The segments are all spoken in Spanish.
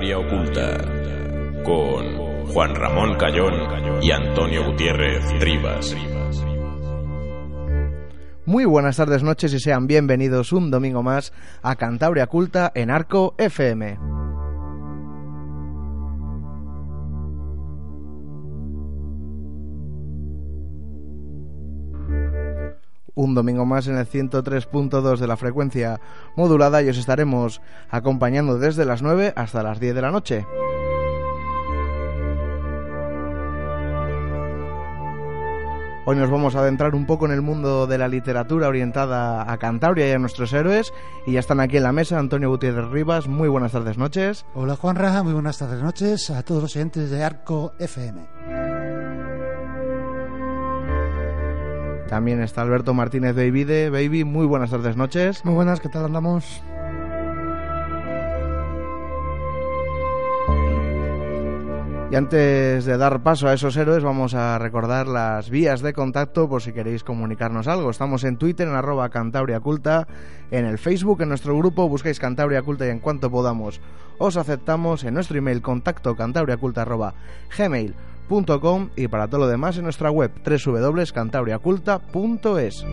Cantabria Oculta con Juan Ramón Cayón y Antonio Gutiérrez Rivas. Muy buenas tardes, noches y sean bienvenidos un domingo más a Cantabria Oculta en Arco FM. Un domingo más en el 103.2 de la frecuencia modulada y os estaremos acompañando desde las 9 hasta las 10 de la noche. Hoy nos vamos a adentrar un poco en el mundo de la literatura orientada a Cantabria y a nuestros héroes. Y ya están aquí en la mesa Antonio Gutiérrez Rivas. Muy buenas tardes, noches. Hola Juan Raja, muy buenas tardes, noches a todos los oyentes de Arco FM. También está Alberto Martínez Baby de Baby. Muy buenas tardes, noches. Muy buenas, ¿qué tal andamos? Y antes de dar paso a esos héroes, vamos a recordar las vías de contacto por si queréis comunicarnos algo. Estamos en Twitter, en arroba Cantabria Culta, en el Facebook, en nuestro grupo, buscáis Cantabria Culta y en cuanto podamos os aceptamos en nuestro email contacto cantabriaculta arroba gmail y para todo lo demás en nuestra web www.cantabriaculta.es.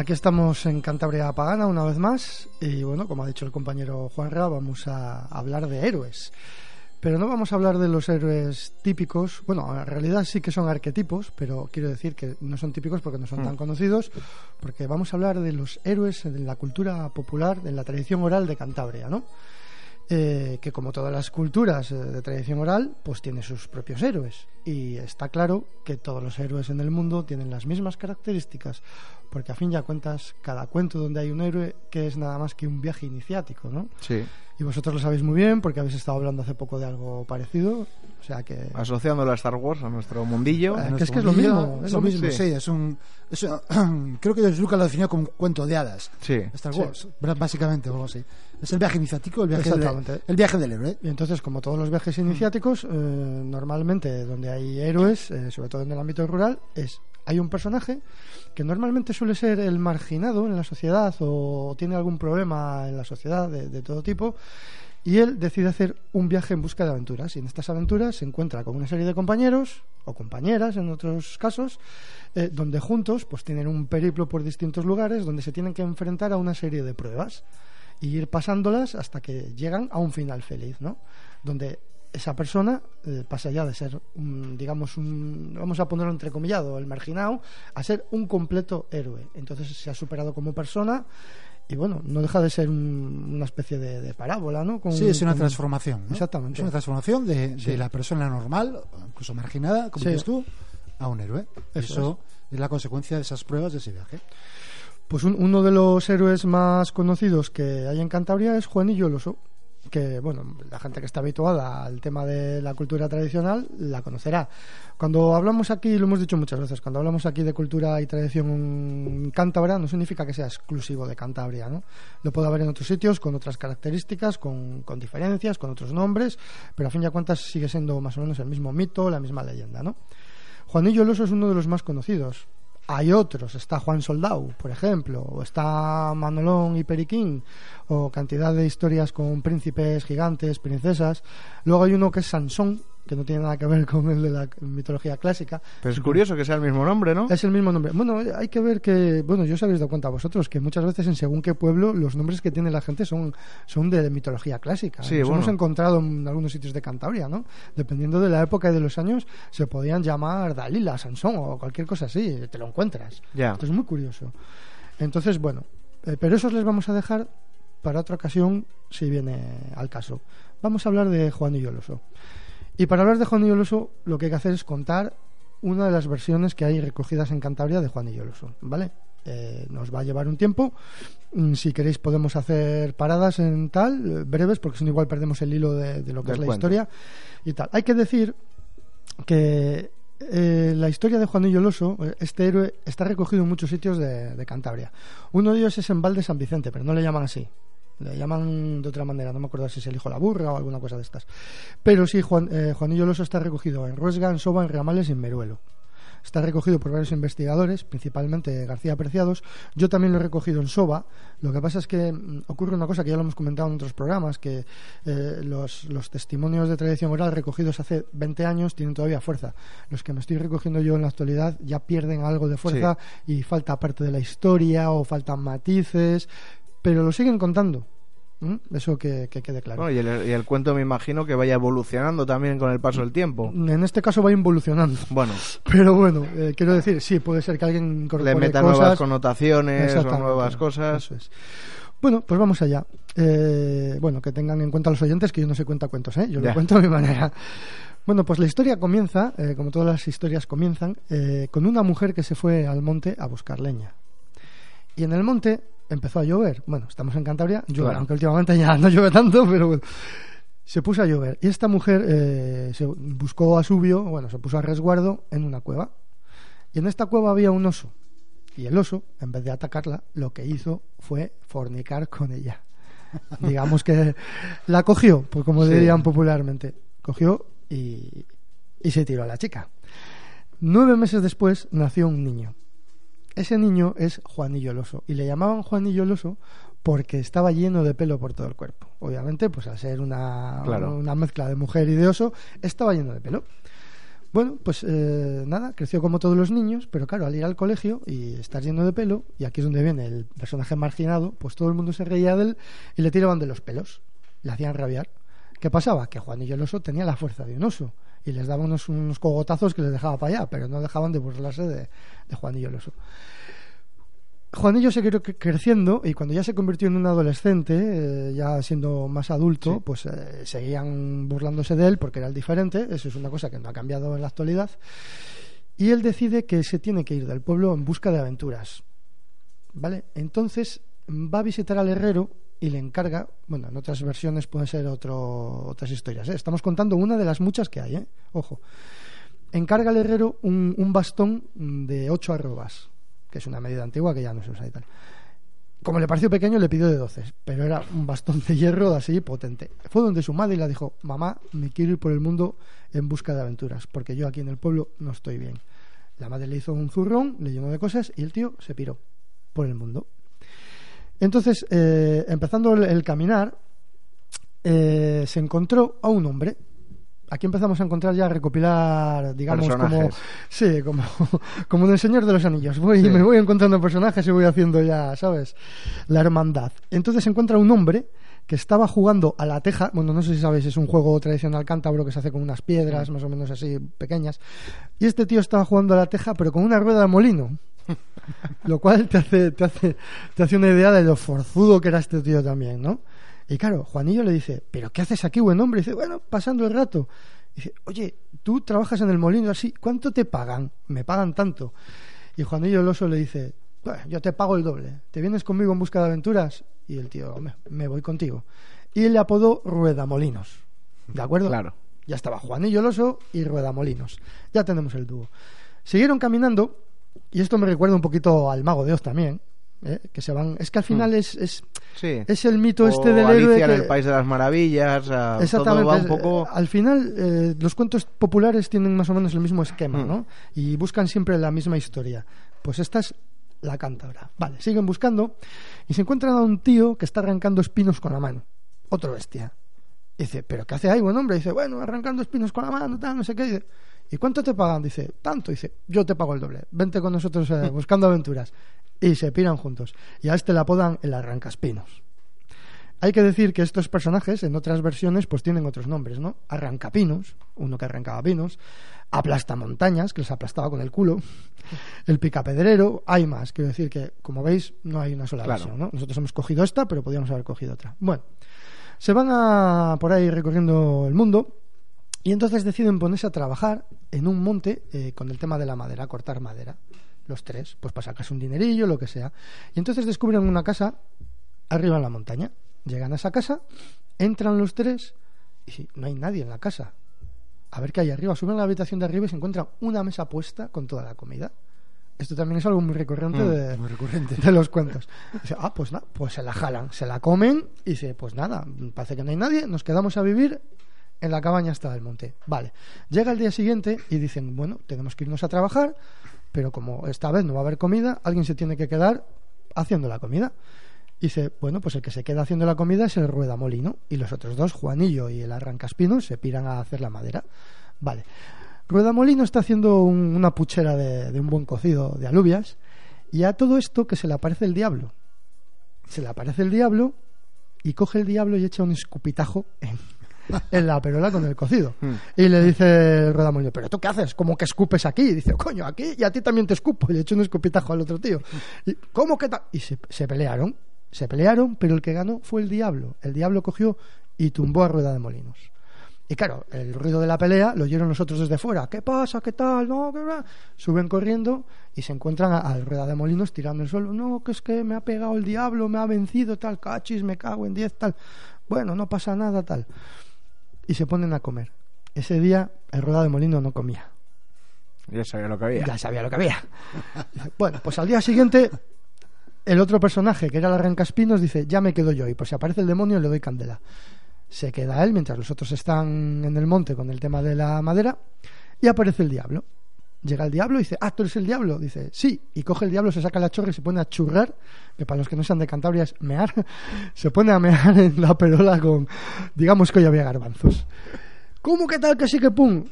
Aquí estamos en Cantabria Pagana una vez más y bueno, como ha dicho el compañero Juan Ra, vamos a hablar de héroes. Pero no vamos a hablar de los héroes típicos, bueno, en realidad sí que son arquetipos, pero quiero decir que no son típicos porque no son tan mm. conocidos, porque vamos a hablar de los héroes de la cultura popular, de la tradición oral de Cantabria, ¿no? Eh, que como todas las culturas eh, de tradición oral, pues tiene sus propios héroes. Y está claro que todos los héroes en el mundo tienen las mismas características, porque a fin ya cuentas, cada cuento donde hay un héroe que es nada más que un viaje iniciático, ¿no? Sí. Y vosotros lo sabéis muy bien porque habéis estado hablando hace poco de algo parecido. O sea que. Asociándolo a Star Wars, a nuestro mundillo. Eh, que es que es lo mismo. Es lo mismo, sí. es un. creo que Lucas lo definió como un cuento de hadas. Sí. Star Wars, básicamente, o algo así. Es el viaje iniciático, el viaje, el viaje del héroe. Y entonces, como todos los viajes iniciáticos, eh, normalmente donde hay héroes, eh, sobre todo en el ámbito rural, es hay un personaje que normalmente suele ser el marginado en la sociedad o tiene algún problema en la sociedad de, todo tipo y él decide hacer un viaje en busca de aventuras y en estas aventuras se encuentra con una serie de compañeros o compañeras en otros casos eh, donde juntos pues tienen un periplo por distintos lugares donde se tienen que enfrentar a una serie de pruebas y ir pasándolas hasta que llegan a un final feliz, ¿no? Donde esa persona eh, pasa ya de ser, un, digamos, un, vamos a ponerlo entrecomillado, el marginado, a ser un completo héroe. Entonces se ha superado como persona y bueno, no deja de ser una especie de, parábola, ¿no? sí, es una transformación. Exactamente. Es una transformación de, la persona normal, incluso marginada, como dices tú, a un héroe. Eso, es. la consecuencia de esas pruebas de ese viaje. Pues uno de los héroes más conocidos que hay en Cantabria es Juanillo el Oso que bueno, la gente que está habituada al tema de la cultura tradicional la conocerá. Cuando hablamos aquí, lo hemos dicho muchas veces, cuando hablamos aquí de cultura y tradición cántabra, no significa que sea exclusivo de Cantabria, ¿no? Lo puede haber en otros sitios con otras características, con, con diferencias, con otros nombres, pero a fin de cuentas sigue siendo más o menos el mismo mito, la misma leyenda, ¿no? Juanillo el Oso es uno de los más conocidos. Hay otros, está Juan Soldau, por ejemplo, o está Manolón y Periquín, o cantidad de historias con príncipes, gigantes, princesas. Luego hay uno que es Sansón, que no tiene nada que ver con el de la mitología clásica. Pero es curioso que sea el mismo nombre, ¿no? Es el mismo nombre. Bueno, hay que ver que, bueno, yo os habéis dado cuenta vosotros que muchas veces en según qué pueblo los nombres que tiene la gente son, son de mitología clásica. Sí, bueno. hemos encontrado en algunos sitios de Cantabria, ¿no? Dependiendo de la época y de los años, se podían llamar Dalila, Sansón o cualquier cosa así, te lo encuentras. Ya. Esto es muy curioso. Entonces, bueno, eh, pero esos les vamos a dejar para otra ocasión si viene al caso. Vamos a hablar de Juan y Yoloso. Y para hablar de Juan y Oso, lo que hay que hacer es contar una de las versiones que hay recogidas en Cantabria de Juan y Oso, ¿vale? Eh, nos va a llevar un tiempo. Mm, Si queréis podemos hacer paradas en tal, breves, porque si no igual perdemos el hilo de, de lo que Del es la cuento. historia y tal. Hay que decir que eh, la historia de Juanillo el Oso, eh, este héroe, está recogido en muchos sitios de, de Cantabria. Uno de ellos es en Valde San Vicente, pero no le llaman así. Le llaman de otra manera, no me acuerdo si es el hijo de la burra o alguna cosa de estas. Pero sí, Juan, eh, Juanillo el Oso está recogido en Ruesga, en Soba, en Ramales y en Meruelo. Está recogido por varios investigadores, principalmente García Preciados. Yo también lo he recogido en Soba. Lo que pasa es que mm, ocurre una cosa que ya lo hemos comentado en otros programas, que eh, los, los testimonios de tradición oral recogidos hace 20 años tienen todavía fuerza. Los que me estoy recogiendo yo en la actualidad ya pierden algo de fuerza y falta parte de la historia o faltan matices, pero lo siguen contando. Eso que, que quede claro. Bueno, y, el, y el cuento me imagino que vaya evolucionando también con el paso del tiempo. En este caso va involucionando. Bueno, Pero bueno, eh, quiero decir, sí, puede ser que alguien incorpore le meta cosas. nuevas connotaciones o nuevas cosas. eso es. Bueno, pues vamos allá. Eh, bueno, que tengan en cuenta los oyentes que yo no sé cuenta cuentos, ¿eh? yo lo cuento a mi manera. Bueno, pues la historia comienza, eh, como todas las historias comienzan, eh, con una mujer que se fue al monte a buscar leña. Y en el monte empezó a llover. Bueno, estamos en Cantabria, llueve, Claro. aunque últimamente ya no llueve tanto, pero bueno. Se puso a llover y esta mujer eh, se buscó a Subio, bueno, se puso a resguardo en una cueva. Y en esta cueva había un oso. Y el oso, en vez de atacarla, lo que hizo fue fornicar con ella. Digamos que la cogió, pues como Sí. dirían popularmente. Cogió y, y se tiró a la chica. Nueve meses después nació un niño. Ese niño es Juanillo el oso. Y le llamaban Juanillo el oso porque estaba lleno de pelo por todo el cuerpo. Obviamente, pues al ser una, Claro. una mezcla de mujer y de oso, estaba lleno de pelo. Bueno, pues eh, nada, creció como todos los niños, pero claro, al ir al colegio y estar lleno de pelo, y aquí es donde viene el personaje marginado, pues todo el mundo se reía de él y le tiraban de los pelos, le hacían rabiar. ¿Qué pasaba? Que Juanillo el oso tenía la fuerza de un oso y les daba unos, unos cogotazos que les dejaba para allá, pero no dejaban de burlarse de, de Juanillo el oso. Juanillo se quedó cre- creciendo y cuando ya se convirtió en un adolescente, eh, ya siendo más adulto, Sí. pues eh, seguían burlándose de él porque era el diferente. Eso es una cosa que no ha cambiado en la actualidad. Y él decide que se tiene que ir del pueblo en busca de aventuras. ¿Vale? Entonces va a visitar al herrero y le encarga, bueno, en otras versiones pueden ser otro, otras historias. ¿eh? Estamos contando una de las muchas que hay, ¿eh? Ojo. Encarga al herrero un, un bastón de ocho arrobas, que es una medida antigua que ya no se usa y tal. Como le pareció pequeño, le pidió de 12, pero era un bastón de hierro así potente. Fue donde su madre le dijo, mamá, me quiero ir por el mundo en busca de aventuras, porque yo aquí en el pueblo no estoy bien. La madre le hizo un zurrón, le llenó de cosas y el tío se piró por el mundo. Entonces, eh, empezando el, el caminar, eh, se encontró a un hombre. Aquí empezamos a encontrar ya a recopilar, digamos, como Personajes. sí, como, como en el Señor de los Anillos. Voy, Sí. Me voy encontrando personajes y voy haciendo ya, ¿sabes? La hermandad. Entonces se encuentra un hombre que estaba jugando a la teja. Bueno, no sé si sabéis, es un juego tradicional cántabro que se hace con unas piedras, más o menos así pequeñas. Y este tío estaba jugando a la teja, pero con una rueda de molino. Lo cual te hace, te hace, te hace una idea de lo forzudo que era este tío también, ¿no? Y claro, Juanillo le dice, ¿pero qué haces aquí, buen hombre? Y dice, bueno, pasando el rato. dice, oye, tú trabajas en el molino así, ¿cuánto te pagan? Me pagan tanto. Y Juanillo el oso le dice, "Bueno, yo te pago el doble. ¿Te vienes conmigo en busca de aventuras? Y el tío, "Hombre, me voy contigo. Y le apodó Ruedamolinos. ¿De acuerdo? Claro. Ya estaba Juanillo el oso y Ruedamolinos. Ya tenemos el dúo. Siguieron caminando, y esto me recuerda un poquito al Mago de Oz también. ¿eh? Que se van. Es que al final es, es, Sí. es el mito O este del Alicia héroe. en que- el País de las Maravillas. Exactamente. Todo va un poco... Al final, eh, los cuentos populares tienen más o menos el mismo esquema, Mm. ¿no? Y buscan siempre la misma historia. Pues esta es la cántabra. Vale, siguen buscando y se encuentran a un tío que está arrancando espinos con la mano. Otro bestia. Y dice, ¿pero qué hace ahí, buen hombre? dice, bueno, arrancando espinos con la mano, tal, no sé qué. Dice, ¿y cuánto te pagan? Dice, tanto. Dice, yo te pago el doble. Vente con nosotros eh, buscando aventuras. Y se piran juntos. Y a este le apodan el arrancaspinos. Hay que decir que estos personajes en otras versiones pues tienen otros nombres, ¿no? Arrancapinos, uno que arrancaba pinos, aplastamontañas, que les aplastaba con el culo, el picapedrero, hay más, quiero decir que como veis no hay una sola Claro. versión, ¿no? Nosotros hemos cogido esta, pero podríamos haber cogido otra. Bueno, se van a por ahí recorriendo el mundo y entonces deciden ponerse a trabajar en un monte eh, con el tema de la madera, cortar madera. los tres, pues para sacarse un dinerillo, lo que sea. Y entonces descubren una casa arriba en la montaña. Llegan a esa casa, entran los tres y no hay nadie en la casa. A ver qué hay arriba. Suben a la habitación de arriba y se encuentran una mesa puesta con toda la comida. Esto también es algo muy recurrente, Mm, de, muy recurrente. de los cuentos. Dice, ah, pues nada, pues se la jalan, se la comen y dice, pues nada, parece que no hay nadie, nos quedamos a vivir en la cabaña hasta del monte. Vale. Llega el día siguiente y dicen, bueno, tenemos que irnos a trabajar, pero como esta vez no va a haber comida, alguien se tiene que quedar haciendo la comida. Y dice, bueno, pues el que se queda haciendo la comida es el rueda molino y los otros dos, Juanillo y el arrancaspinos, se piran a hacer la madera. Vale. Rueda molino está haciendo un- una puchera de, de un buen cocido de alubias y a todo esto que se le aparece el diablo. Se le aparece el diablo y coge el diablo y echa un escupitajo en, en la perola con el cocido. Y le dice Rueda Molino, ¿pero tú qué haces? ¿Cómo que escupes aquí? Y dice, coño, aquí y a ti también te escupo. Y le echa un escupitajo al otro tío. Y, ¿Cómo que tal? Y se, se pelearon. Se pelearon, pero el que ganó fue el diablo. El diablo cogió y tumbó a Rueda de Molinos. Y claro, el ruido de la pelea lo oyeron los otros desde fuera. ¿Qué pasa? ¿Qué tal? No, ¿qué va? Suben corriendo y se encuentran al rueda de molinos tirando el suelo. No, que es que me ha pegado el diablo, me ha vencido, tal, cachis, me cago en diez, tal. Bueno, no pasa nada, tal. Y se ponen a comer. Ese día el rueda de molino no comía. Ya sabía lo que había. Ya sabía lo que había. Bueno, pues al día siguiente, el otro personaje, que era el arrancaspinos, dice, ya me quedo yo. Y por si aparece el demonio, le doy candela. Se queda él mientras los otros están en el monte con el tema de la madera. Y aparece el diablo. Llega el diablo y dice, ah, tú eres el diablo. Dice, sí. Y coge el diablo, se saca la chorra y se pone a churrar, que para los que no sean de Cantabria es mear. Se pone a mear en la perola con, digamos que hoy había garbanzos. ¿Cómo que tal que sí que pum?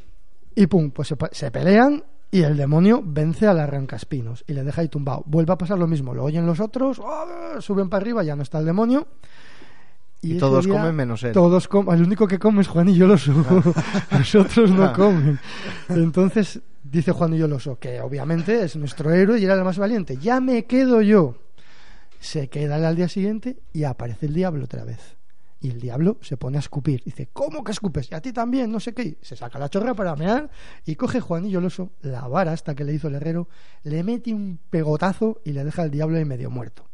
Y pum, pues se, pe- se pelean y el demonio vence al arrancaspinos y le deja ahí tumbado. Vuelve a pasar lo mismo, lo oyen los otros, ¡ah! suben para arriba, ya no está el demonio. Y todos día comen menos él. Todos comen, el único que come es Juanillo Loso, los otros no Ah. comen. Entonces dice Juanillo Loso, que obviamente es nuestro héroe y era el más valiente, ya me quedo yo. Se queda al día siguiente y aparece el diablo otra vez. Y el diablo se pone a escupir. Dice, ¿cómo que escupes? Y a ti también, no sé qué. Se saca la chorra para mear y coge Juanillo Loso la vara hasta que le hizo el herrero, le mete un pegotazo y le deja al diablo ahí medio muerto.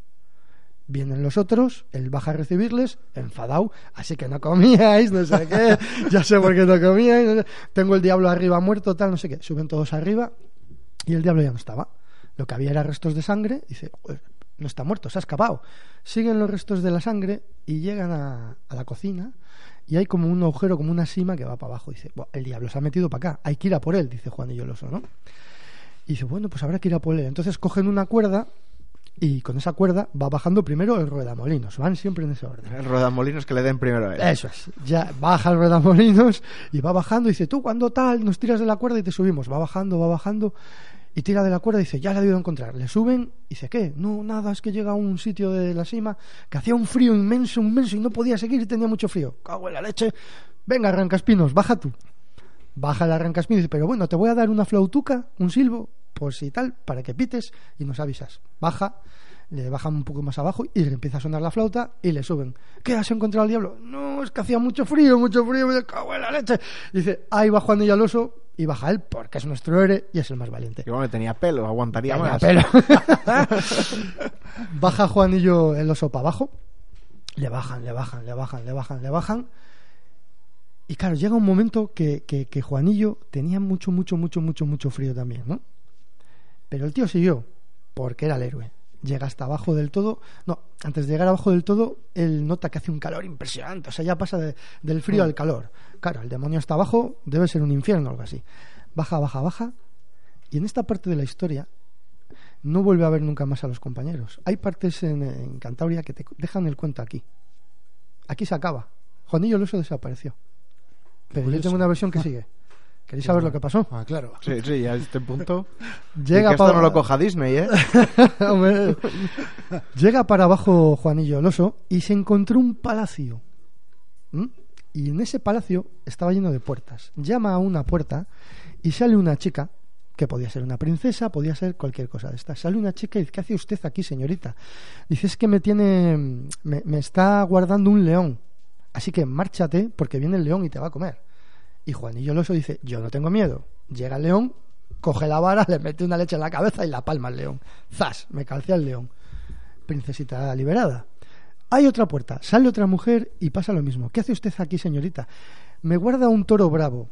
Vienen los otros, él baja a recibirles, enfadado, así que no comíais, no sé qué, ya sé por qué no comíais, no sé, tengo el diablo arriba muerto, tal, no sé qué. Suben todos arriba y el diablo ya no estaba. Lo que había era restos de sangre, dice, "Joder, no está muerto, se ha escapado. Siguen los restos de la sangre y llegan a, a la cocina y hay como un agujero, como una sima que va para abajo. Dice, "Buah, el diablo se ha metido para acá, hay que ir a por él, dice Juanillo Loso, ¿no? Y dice, bueno, pues habrá que ir a por él. Entonces cogen una cuerda y con esa cuerda va bajando primero el ruedamolinos. Van siempre en ese orden. El rodamolinos que le den primero a él. Eso es. Ya baja el ruedamolinos y va bajando y dice, tú cuando tal, nos tiras de la cuerda y te subimos. Va bajando, va bajando y tira de la cuerda y dice, ya la he debido encontrar. Le suben y dice, ¿qué? No, nada, es que llega a un sitio de la cima que hacía un frío inmenso, inmenso y no podía seguir y tenía mucho frío. Cago en la leche. Venga, arrancaspinos, baja tú. Baja el arrancaspinos y dice, pero bueno, te voy a dar una flautuca, un silbo, por si tal, para que pites y nos avisas. Baja, le bajan un poco más abajo y le empieza a sonar la flauta y le suben. ¿Qué has encontrado al diablo? No, es que hacía mucho frío, mucho frío, me cago en la leche. Dice, ahí va Juan al oso y baja él porque es nuestro héroe y es el más valiente. Y bueno, tenía pelo, aguantaría Tenía más. pelo. Baja Juanillo el oso para abajo. Le bajan, le bajan, le bajan, le bajan, le bajan. Y claro, llega un momento que, que, que Juanillo tenía mucho, mucho, mucho, mucho, mucho frío también, ¿no? Pero el tío siguió, porque era el héroe. Llega hasta abajo del todo. No, antes de llegar abajo del todo, él nota que hace un calor impresionante. O sea, ya pasa de- del frío al calor. Claro, el demonio está abajo, debe ser un infierno o algo así. Baja, baja, baja. Y en esta parte de la historia no vuelve a ver nunca más a los compañeros. Hay partes en, en Cantabria que te dejan el cuento aquí. Aquí se acaba. Juanillo Loso desapareció. Pero yo tengo una versión que sigue. ¿Queréis saber lo que pasó? Ah, claro. Sí, sí, a este punto. Llega que esto pa- no lo coja Disney, ¿eh? Llega para abajo Juanillo el oso y se encontró un palacio. ¿Mm? Y en ese palacio estaba lleno de puertas. Llama a una puerta y sale una chica, que podía ser una princesa, podía ser cualquier cosa de esta. Sale una chica y dice, ¿qué hace usted aquí, señorita? Dice, es que me tiene, me, me está guardando un león. Así que márchate porque viene el león y te va a comer. Y Juanillo el oso dice, yo no tengo miedo. Llega el león Coge la vara, le mete una leche en la cabeza y la palma al león. ¡Zas! Me calcé al león. Princesita liberada. Hay otra puerta, sale otra mujer y pasa lo mismo. ¿Qué hace usted aquí, señorita? Me guarda un toro bravo.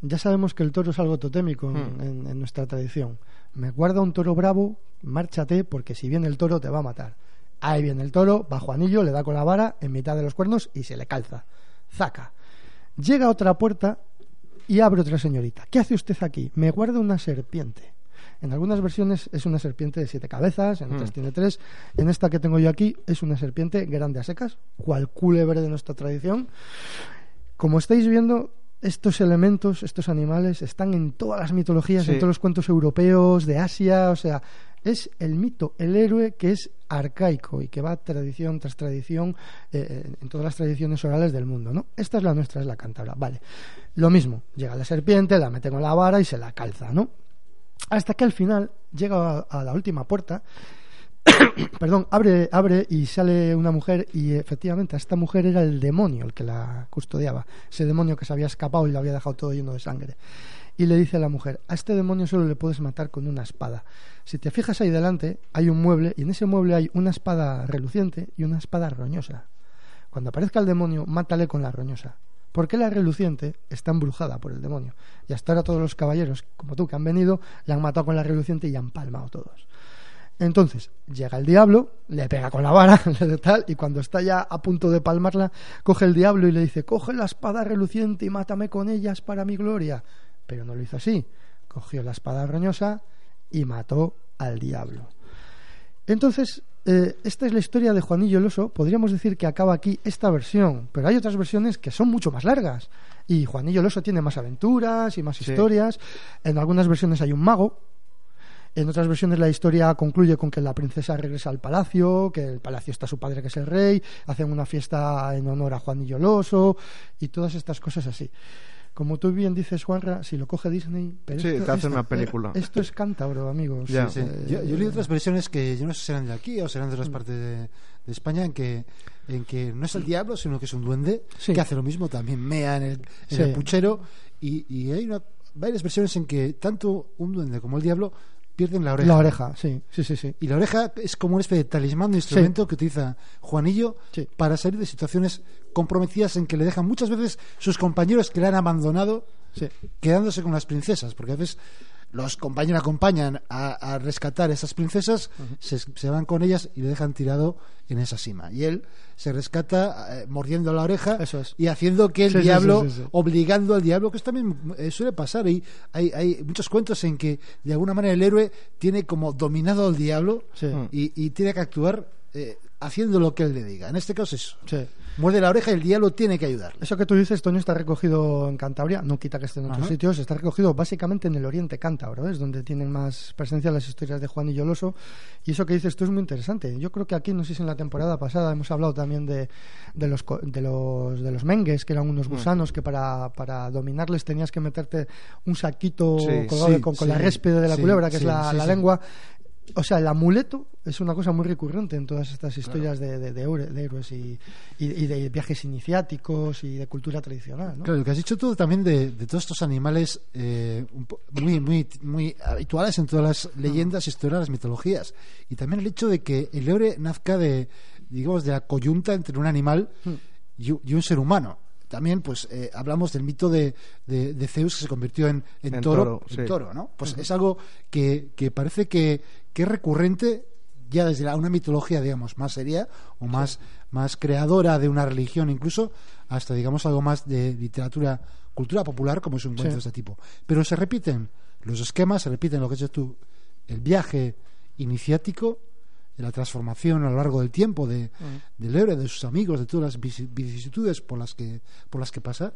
Ya sabemos que el toro es algo totémico en, Hmm. en nuestra tradición. Me guarda un toro bravo, márchate, porque si viene el toro te va a matar. Ahí viene el toro, bajo anillo, le da con la vara en mitad de los cuernos y se le calza. Zaca. Llega a otra puerta y abre otra señorita. ¿Qué hace usted aquí? Me guarda una serpiente. En algunas versiones es una serpiente de siete cabezas, en otras Mm. tiene tres. En esta que tengo yo aquí es una serpiente grande a secas, cual culebre de nuestra tradición. Como estáis viendo, estos elementos, estos animales, están en todas las mitologías, Sí. en todos los cuentos europeos, de Asia, o sea, es el mito, el héroe que es arcaico y que va tradición tras tradición eh, eh, en todas las tradiciones orales del mundo, ¿no? Esta es la nuestra, es la cántabra, vale. Lo mismo, llega la serpiente, la mete con la vara y se la calza, ¿no? Hasta que al final llega a, a la última puerta perdón, abre, abre y sale una mujer y efectivamente esta mujer era el demonio el que la custodiaba, ese demonio que se había escapado y lo había dejado todo lleno de sangre. Y le dice a la mujer, a este demonio solo le puedes matar con una espada. Si te fijas ahí delante, hay un mueble y en ese mueble hay una espada reluciente y una espada roñosa. Cuando aparezca el demonio, mátale con la roñosa. Porque la reluciente está embrujada por el demonio. Y hasta ahora todos los caballeros, como tú, que han venido, la han matado con la reluciente y han palmado todos. Entonces, llega el diablo, le pega con la vara, tal, y cuando está ya a punto de palmarla, coge el diablo y le dice, coge la espada reluciente y mátame con ellas para mi gloria. Pero no lo hizo así. Cogió la espada roñosa y mató al diablo. Entonces, eh, esta es la historia de Juanillo el Oso. Podríamos decir que acaba aquí esta versión, pero hay otras versiones que son mucho más largas. Y Juanillo el Oso tiene más aventuras y más Sí. historias. En algunas versiones hay un mago, en otras versiones la historia concluye con que la princesa regresa al palacio, que el palacio está su padre que es el rey, hacen una fiesta en honor a Juanillo el Oso y todas estas cosas así. Como tú bien dices, Juanra, si lo coge Disney... Pero Sí, esto, te hace esto- una película. Esto es cántabro, amigos. Sí, Eh, yo, yo leí otras versiones que yo no sé si serán de aquí o serán de otras partes de, de España en que en que no es el diablo sino que es un duende Sí. que hace lo mismo también mea en el, en Sí. el puchero y, y hay una- varias versiones en que tanto un duende como el diablo pierden la oreja La oreja, sí, sí, sí, sí. y la oreja es como una especie de talismán de instrumento que utiliza Juanillo Sí. para salir de situaciones comprometidas en que le dejan muchas veces sus compañeros que le han abandonado sí. quedándose con las princesas, porque a veces los compañeros acompañan a, a rescatar a esas princesas, se, se van con ellas y le dejan tirado en esa cima. Y él se rescata eh, mordiendo la oreja Eso es. y haciendo que el Sí, diablo, sí, sí, sí. obligando al diablo, que esto también eh, suele pasar. Y hay, hay muchos cuentos en que de alguna manera el héroe tiene como dominado al diablo y, y tiene que actuar eh, haciendo lo que él le diga. En este caso es sí. Muerde la oreja y el diablo tiene que ayudarle. Eso que tú dices, Toño, está recogido en Cantabria, no quita que esté en otros Ajá. sitios, está recogido básicamente en el oriente cántabro, ¿eh? es donde tienen más presencia las historias de Juan y Yoloso. Y eso que dices tú es muy interesante. Yo creo que aquí, no sé si en la temporada pasada, hemos hablado también de, de, los, de, los, de los mengues, que eran Mm. unos gusanos que para, para dominarles tenías que meterte un saquito Sí, colgado sí, con, con sí, la réspide de la culebra, que es la, lengua. O sea, el amuleto es una cosa muy recurrente en todas estas historias de, de, de héroe- de héroes y, y, y de viajes iniciáticos y de cultura tradicional. ¿no? Claro, lo que has dicho tú también de, de todos estos animales eh, muy, muy, muy habituales en todas las leyendas, historias, las mitologías. Y también el hecho de que el héroe nazca de, digamos, de la coyunta entre un animal y, un- y un ser humano. También, pues, eh, hablamos del mito de, de- de Zeus que se convirtió en, en En toro, toro, en toro, ¿no? Pues es algo que, que parece que, que es recurrente ya desde la- una mitología, digamos, más seria o más, más creadora de una religión incluso, hasta, digamos, algo más de literatura, cultura popular, como es un cuento Sí. de este tipo. Pero se repiten los esquemas, se repiten lo que has tú, el viaje iniciático, la transformación a lo largo del tiempo de, del héroe, de sus amigos, de todas las vici- vicisitudes por las que, por las que pasa.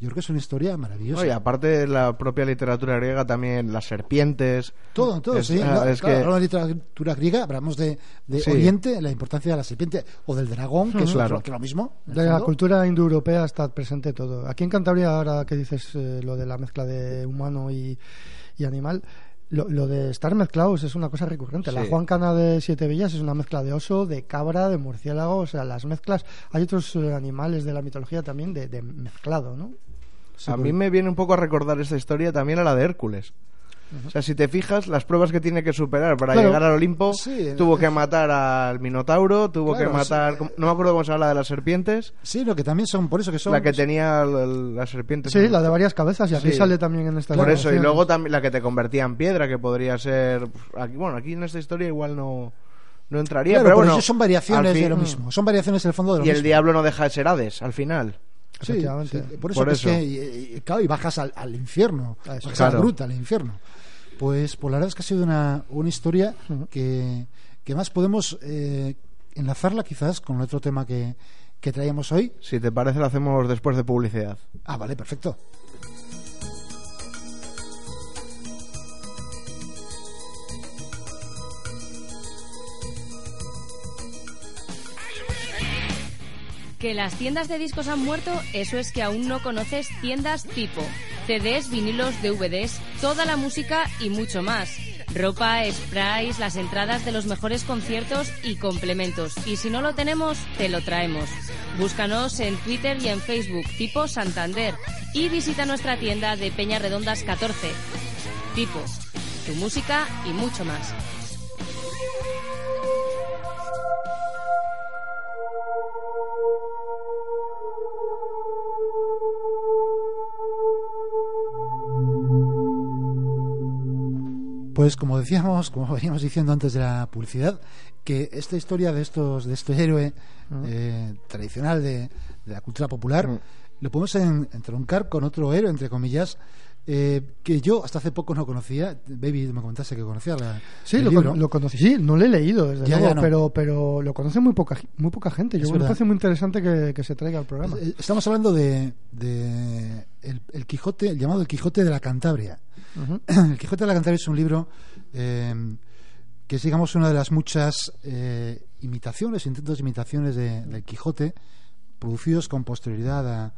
Yo creo que es una historia maravillosa. Y aparte de la propia literatura griega, también las serpientes. Todo, todo, Es- sí. ah, No, es claro, que- hablamos de literatura griega, hablamos de, de Sí. Oriente, la importancia de la serpiente o del dragón, que es Claro. lo, que lo mismo. De la cultura indoeuropea está presente todo. Aquí en Cantabria, ahora que dices eh, lo de la mezcla de humano y, y animal, lo, lo de estar mezclados es una cosa recurrente. La Sí. Juan Cana de Siete Villas es una mezcla de oso, de cabra, de murciélago, o sea, las mezclas. Hay otros eh, animales de la mitología también de, de mezclado, ¿no? a mí me viene un poco a recordar esta historia también a la de Hércules. O sea, si te fijas, las pruebas que tiene que superar para Claro. llegar al Olimpo, Sí. tuvo que matar al Minotauro, tuvo Claro, que matar... sí. ¿cómo- No me acuerdo cómo se habla de las serpientes. Sí, lo que también son, por eso que son... La que tenía el- el- las serpientes. Sí, la de varias cabezas y aquí Sí. sale también en esta Por eso, y luego también la que te convertía en piedra, que podría ser... Aquí, bueno, aquí en esta historia igual no, no entraría, Claro, pero pero bueno... eso son variaciones fin- de lo mismo. Son variaciones en el fondo de lo Y el mismo. diablo no deja de ser Hades, al final. Sí, sí, por eso, Por que es eso. que, y- y- claro, y bajas al, al infierno, A eso. bajas Claro. al gruta, al infierno. Pues, pues la verdad es que ha sido una, una historia que, que más podemos eh, enlazarla quizás con el otro tema que, que traíamos hoy. Si te parece, lo hacemos después de publicidad. Ah, vale, perfecto. Que las tiendas de discos han muerto, eso es que aún no conoces tiendas tipo CDs, vinilos, DVDs, toda la música y mucho más. Ropa, sprays, las entradas de los mejores conciertos y complementos. Y si no lo tenemos, te lo traemos. Búscanos en Twitter y en Facebook tipo Santander y visita nuestra tienda de Peña Redondas 14. Tipo, tu música y mucho más. Pues como decíamos, como veníamos diciendo antes de la publicidad, que esta historia de estos de este héroe eh, tradicional de, de la cultura popular Mm. lo podemos en- entroncar con otro héroe, entre comillas, eh, que yo hasta hace poco no conocía. Baby, me comentaste que conocía la, Sí, el lo, libro. con- lo conocí. Sí, no lo he leído, desde Ya, luego, ya no. pero, pero lo conoce muy poca, muy poca gente. Yo Es me parece muy interesante que, que se traiga al programa. Eh, Estamos hablando de, de el, el Quijote, el llamado el Quijote de la Cantabria. El Quijote de la Cantabria es un libro eh, que es, digamos, una de las muchas eh, imitaciones, intentos de imitaciones de, del Quijote, producidos con posterioridad a,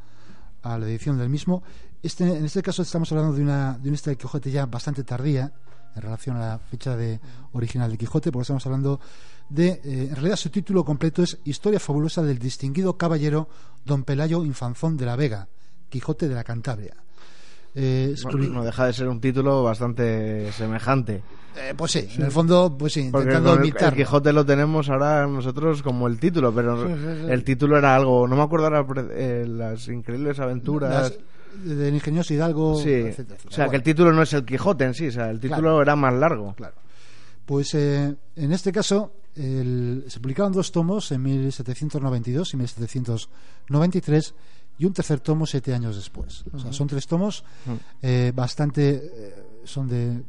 a la edición del mismo. Este, en este caso estamos hablando de una, de una historia del Quijote ya bastante tardía en relación a la fecha de original de Quijote, porque estamos hablando de, eh, en realidad su título completo es Historia fabulosa del distinguido caballero Don Pelayo Infanzón de la Vega, Quijote de la Cantabria. Eh, Bueno, no deja de ser un título bastante semejante. eh, pues sí, en el fondo, pues sí, Porque intentando el, imitar. el Quijote lo tenemos ahora nosotros como el título, pero el título era algo, no me acuerdo ahora, eh, las increíbles aventuras. del ingenioso Hidalgo, sí, etcétera, etcétera. o sea, que Bueno, el título no es el Quijote en sí, o sea, el título Claro. era más largo. Claro. Pues eh, en este caso el- se publicaron dos tomos en 1792 y 1793 y un tercer tomo siete años después. O sea, son tres tomos eh, bastante eh, son de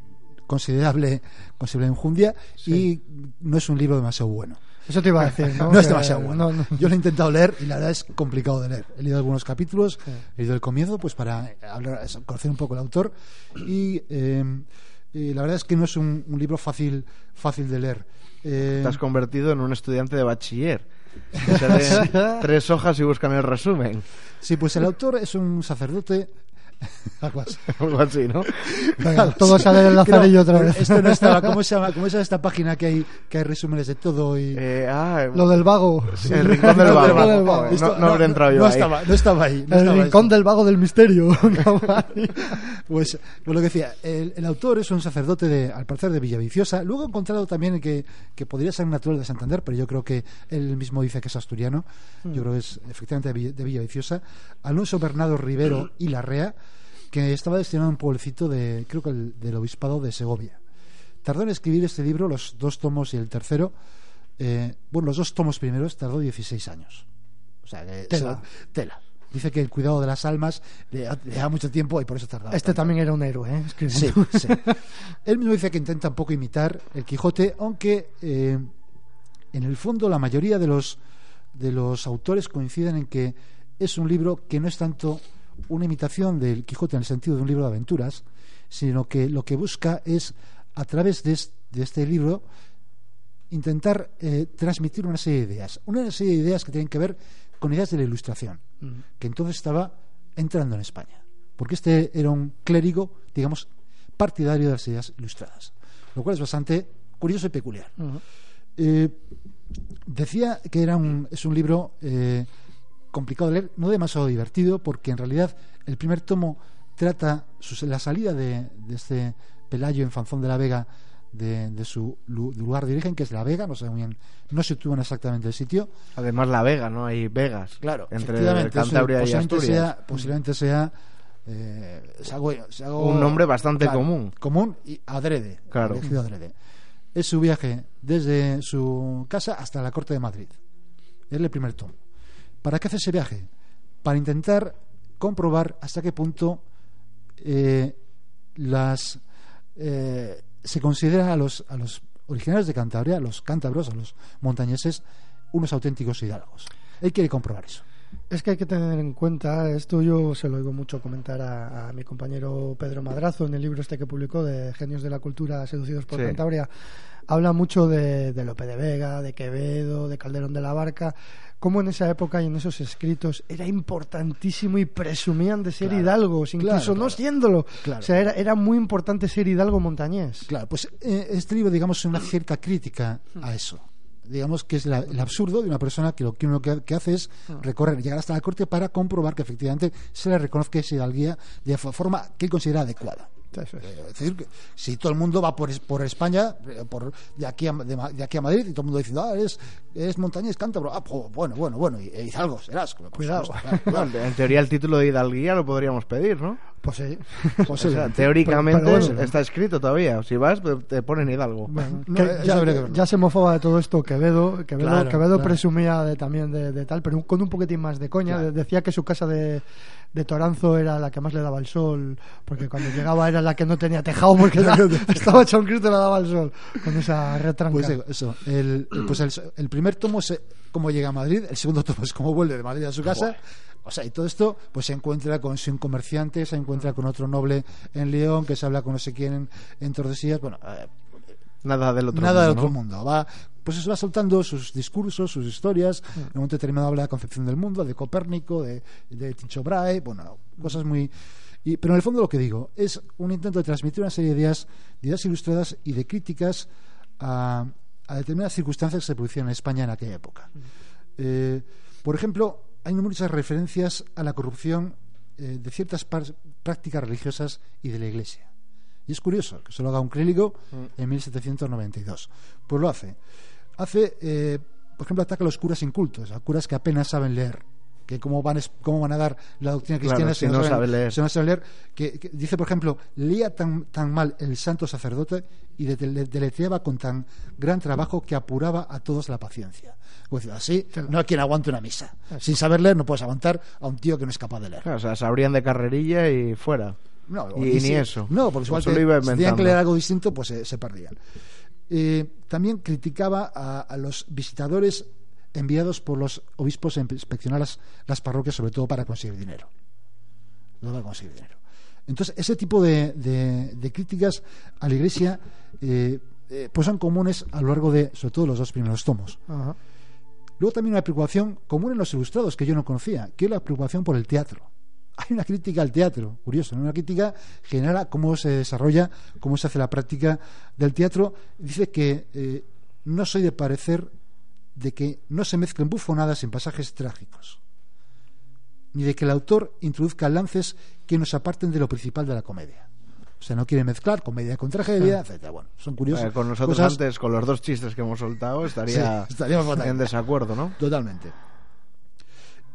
considerable considerable enjundia y no es un libro demasiado bueno. Eso te iba a decir, ¿no? No es demasiado bueno. no, no. Yo lo he intentado leer y la verdad es complicado de leer. He leído algunos capítulos, Sí. he leído el comienzo, pues para hablar, eso, conocer un poco el autor. Y, eh, y la verdad es que no es un, un libro fácil, fácil de leer. Eh, Te has convertido en un estudiante de bachiller. Que se leen tres hojas y buscan el resumen. sí, pues el autor es un sacerdote. Algo así. Algo así, ¿no? Venga, todo sale del lazarillo otra vez. Esto no estaba, ¿cómo se llama? ¿Cómo llama esta página que hay, que hay resúmenes de todo? Y... Eh, ah, Lo del vago. el rincón del vago. del vago. No, no habré entrado yo no ahí. Estaba, no estaba ahí. no el estaba rincón del vago del misterio. Pues, pues lo que decía, el, el autor es un sacerdote de, al parecer de Villaviciosa. Luego he encontrado también que, que podría ser natural de Santander, pero yo creo que él mismo dice que es asturiano. Yo creo que es efectivamente de, Villa- de Villaviciosa. Alonso Bernardo Rivero y Larrea, que estaba destinado a un pueblecito de, creo que el- del obispado de Segovia. Tardó en escribir este libro, los dos tomos y el tercero. eh, bueno, los dos tomos primeros tardó 16 años. O sea, que Tela. tela. Dice que el cuidado de las almas le, da- le da mucho tiempo y por eso tardaba. Este tanto. también era un héroe, ¿eh? Sí, Escribiendo. sí. Él mismo dice que intenta un poco imitar el Quijote, aunque eh, en el fondo la mayoría de los, de los autores coinciden en que es un libro que no es tanto una imitación del Quijote en el sentido de un libro de aventuras, sino que lo que busca es, a través de, es- de este libro, intentar eh, transmitir una serie de ideas. Una serie de ideas que tienen que ver con ideas de la ilustración, que entonces estaba entrando en España. Porque este era un clérigo, digamos, partidario de las ideas ilustradas. Lo cual es bastante curioso y peculiar. Eh, decía que era un, es un libro eh, complicado de leer, no demasiado divertido, porque en realidad el primer tomo trata su- la salida de, de este Pelayo Infanzón de la Vega de, de su lu- lugar de origen, que es La Vega, no sé muy bien, no se sitúan exactamente el sitio. Además la Vega, ¿no? Hay Vegas. Claro, Entre efectivamente, eso Cantabria y posiblemente Asturias. sea, posiblemente sea, eh, es algo- es algo- Un nombre bastante claro, común. Común y adrede. Claro. elegido adrede. Es su viaje desde su casa hasta la corte de Madrid. Es el primer tomo. ¿Para qué hace ese viaje? Para intentar comprobar hasta qué punto eh, las eh, se considera a los, a los originarios de Cantabria, a los cántabros, a los montañeses, unos auténticos hidalgos. Él quiere comprobar eso. Es que hay que tener en cuenta, esto yo se lo oigo mucho comentar a, a mi compañero Pedro Madrazo en el libro este que publicó de Genios de la Cultura seducidos por Sí. Cantabria. Habla mucho de, de Lope de Vega, de Quevedo, de Calderón de la Barca, cómo en esa época y en esos escritos era importantísimo y presumían de ser Claro, hidalgos, incluso claro, no claro. siéndolo. Claro. O sea, era, era muy importante ser hidalgo montañés. Claro, pues eh, este libro, digamos, es una cierta crítica a eso. Digamos que es la- el absurdo de una persona que lo que uno que, que hace es recorrer, llegar hasta la corte para comprobar que efectivamente se le reconozca esa hidalguía de fo- forma que él considera adecuada. Eso es. Eh, Es decir, que si todo el mundo va por, por España, eh, por, de, aquí a, de, aquí a Madrid, y todo el mundo dice, ah, es, es montañés, cántabro, ah, pues, bueno, bueno, bueno, y, e Hidalgo serás. por Cuidado. claro, en teoría el título de Hidalguía lo podríamos pedir, ¿no? Pues sí. O sea, teóricamente Pero- pero bueno. está escrito todavía. Si vas, te- te ponen Hidalgo. Bueno, No, ya, ya se mofaba de todo esto Quevedo. Quevedo, Claro, Quevedo claro. presumía de, también de, de tal, pero con un poquitín más de coña. Decía que su casa de, de Toranzo era la que más le daba el sol, porque cuando llegaba era la que no tenía tejado, porque la- estaba hecho un Cristo y le daba el sol, con esa retranca. Pues eso. El, pues el, el primer tomo es cómo llega a Madrid, el segundo tomo es cómo vuelve de Madrid a su casa. O sea, y todo esto, pues se encuentra con un comerciante, se encuentra con otro noble en León, que se habla con no sé quién en, en Tordesillas. Bueno, eh, Nada del otro nada del mundo, otro ¿no? mundo. Va, pues eso va soltando sus discursos, sus historias. Mm. En un momento determinado habla de la concepción del mundo, de Copérnico, de, de Tycho Brahe, bueno, cosas muy. y- pero en el fondo lo que digo es un intento de transmitir una serie de ideas, de ideas ilustradas y de críticas a, a determinadas circunstancias que se producían en España en aquella época. Eh, por ejemplo, hay muchas referencias a la corrupción eh, de ciertas prácticas religiosas y de la Iglesia. Y es curioso que se lo haga un clérigo en 1792. Pues lo hace. Hace, eh, por ejemplo, ataca a los curas incultos, a curas que apenas saben leer. Que cómo van, es- cómo van a dar la doctrina Claro, cristiana si no saben- sabe leer. si no saben leer? Que, que dice, por ejemplo, leía tan, tan mal el santo sacerdote y de- de- deletreaba con tan gran trabajo que apuraba a todos la paciencia. Pues así, no hay quien aguante una misa. Sin saber leer no puedes aguantar a un tío que no es capaz de leer. Claro, o sea, se abrían de carrerilla y fuera. No, y, ni eso. No, porque igual te- si tenían que leer algo distinto, pues se, se perdían. Eh, también criticaba a, a los visitadores enviados por los obispos a inspeccionar las, las parroquias, sobre todo para conseguir dinero. No para conseguir dinero. Entonces, ese tipo de, de- de críticas a la Iglesia eh, eh, pues son comunes a lo largo de, sobre todo, los dos primeros tomos. Ajá. Luego también una preocupación común en los ilustrados que yo no conocía, que es la preocupación por el teatro. Hay una crítica al teatro, curioso, ¿no? una crítica general a cómo se desarrolla, cómo se hace la práctica del teatro. Dice que eh, no soy de parecer de que no se mezclen bufonadas en pasajes trágicos, ni de que el autor introduzca lances que nos aparten de lo principal de la comedia. O sea, no quiere mezclar comedia con tragedia, etcétera. Bueno, son curiosos. Eh, con nosotros cosas- antes, con los dos chistes que hemos soltado, estaría Sí, estaríamos en desacuerdo, ¿no? Totalmente.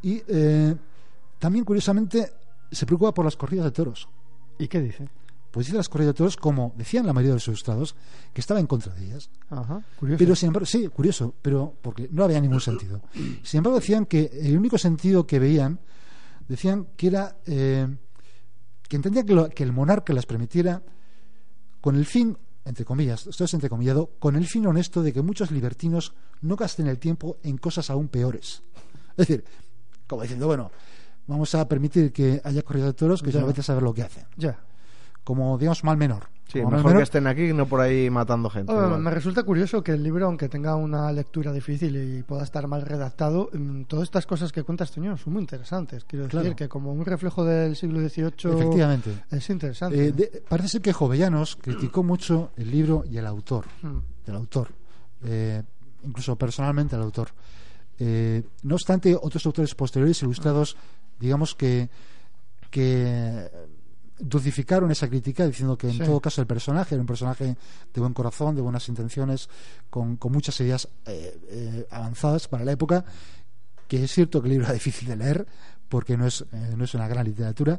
Y eh, también, curiosamente, se preocupa por las corridas de toros. ¿Y qué dice? Pues dice las corridas de toros, como decían la mayoría de los ilustrados, que estaba en contra de ellas. Ajá, curioso. Pero, sin embargo, sí, curioso, pero porque no había ningún sentido. Sin embargo, decían que el único sentido que veían, decían que era eh, que entendían que, lo- que el monarca las permitiera con el fin, entre comillas, esto es entrecomillado, con el fin honesto de que muchos libertinos no gasten el tiempo en cosas aún peores. Es decir, como diciendo, bueno, vamos a permitir que haya corridas de toros que Ya. ya vete a saber lo que hacen. Ya. Como, digamos, mal menor. Sí, Como mejor que estén aquí que no por ahí matando gente. Me resulta curioso que el libro, aunque tenga una lectura difícil y pueda estar mal redactado, mm, todas estas cosas que cuentas, Toño, son muy interesantes. Quiero decir Claro. que como un reflejo del siglo XVIII Efectivamente. es interesante. Eh, de- parece ser que Jovellanos criticó mucho el libro y el autor, Mm. el autor, eh, incluso personalmente el autor. Eh, no obstante, otros autores posteriores ilustrados, digamos que, que dulcificaron esa crítica diciendo que en Sí. todo caso el personaje era un personaje de buen corazón, de buenas intenciones, con, con muchas ideas eh, eh, avanzadas para la época, que es cierto que el libro era difícil de leer porque no es, eh, no es una gran literatura,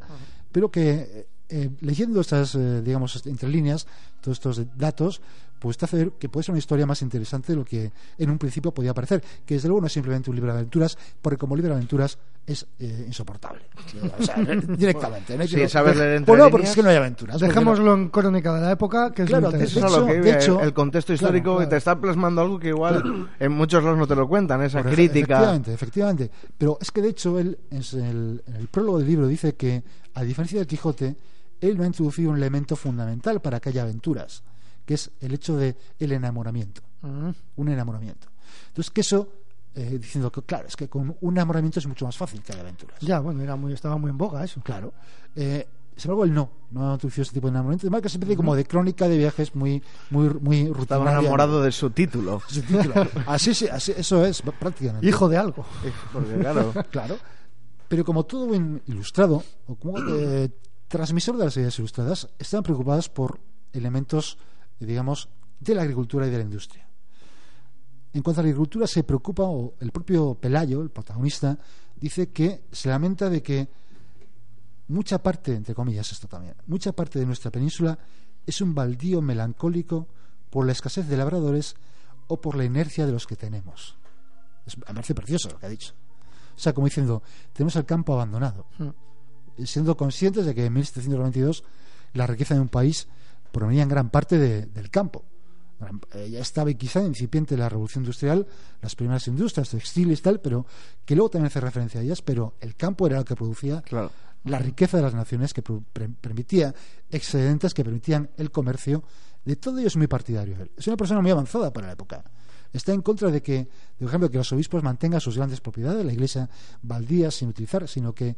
pero que eh, leyendo estas, eh, digamos, entre líneas, todos estos datos, pues te hace ver que puede ser una historia más interesante de lo que en un principio podía parecer, que desde luego no es simplemente un libro de aventuras, porque como libro de aventuras es eh, insoportable. O sea, directamente. ¿no? Sí, sabes leer entre Pues no, porque es que no hay aventuras. no- Dejémoslo en crónica de la época, que es Claro, de- a lo hecho- que de iba, hecho- el contexto claro, histórico claro. te está plasmando algo que igual en muchos lados no te lo cuentan, esa Por crítica. Efectivamente, efectivamente. Pero es que de hecho él en el, en el prólogo del libro dice que, a diferencia del Quijote, él no ha introducido un elemento fundamental para que haya aventuras, que es el hecho de el enamoramiento. Un enamoramiento. Entonces, que eso, eh, diciendo que, claro, es que con un enamoramiento es mucho más fácil que haya aventuras. Ya, bueno, era muy, estaba muy en boga eso. Claro. Eh, sin embargo, él no, no ha introducido ese tipo de enamoramiento. Además, que es una especie como de crónica de viajes muy, muy, muy Estaba enamorado de su título. Su título. Así, sí, así, eso es prácticamente. Hijo de algo. Porque claro, Claro. Pero como todo buen ilustrado, o como eh, transmisor de las ideas ilustradas, están preocupadas por elementos, eh, digamos, de la agricultura y de la industria. En cuanto a la agricultura, se preocupa, o el propio Pelayo, el protagonista, dice que se lamenta de que mucha parte, entre comillas esto también, mucha parte de nuestra península es un baldío melancólico por la escasez de labradores o por la inercia de los que tenemos. Es, me parece precioso lo que ha dicho. O sea, como diciendo, tenemos el campo abandonado, Mm. siendo conscientes de que en 1792 la riqueza de un país provenía en gran parte de- del campo. Eh, ya estaba quizá incipiente la revolución industrial, las primeras industrias textiles y tal, pero que luego también hace referencia a ellas, pero el campo era lo que producía claro. la riqueza de las naciones que permitía excedentes que permitían el comercio. De todo ello es muy partidario él. Es una persona muy avanzada para la época. Está en contra de que, por ejemplo, que los obispos mantengan sus grandes propiedades, la iglesia baldía sin utilizar, sino que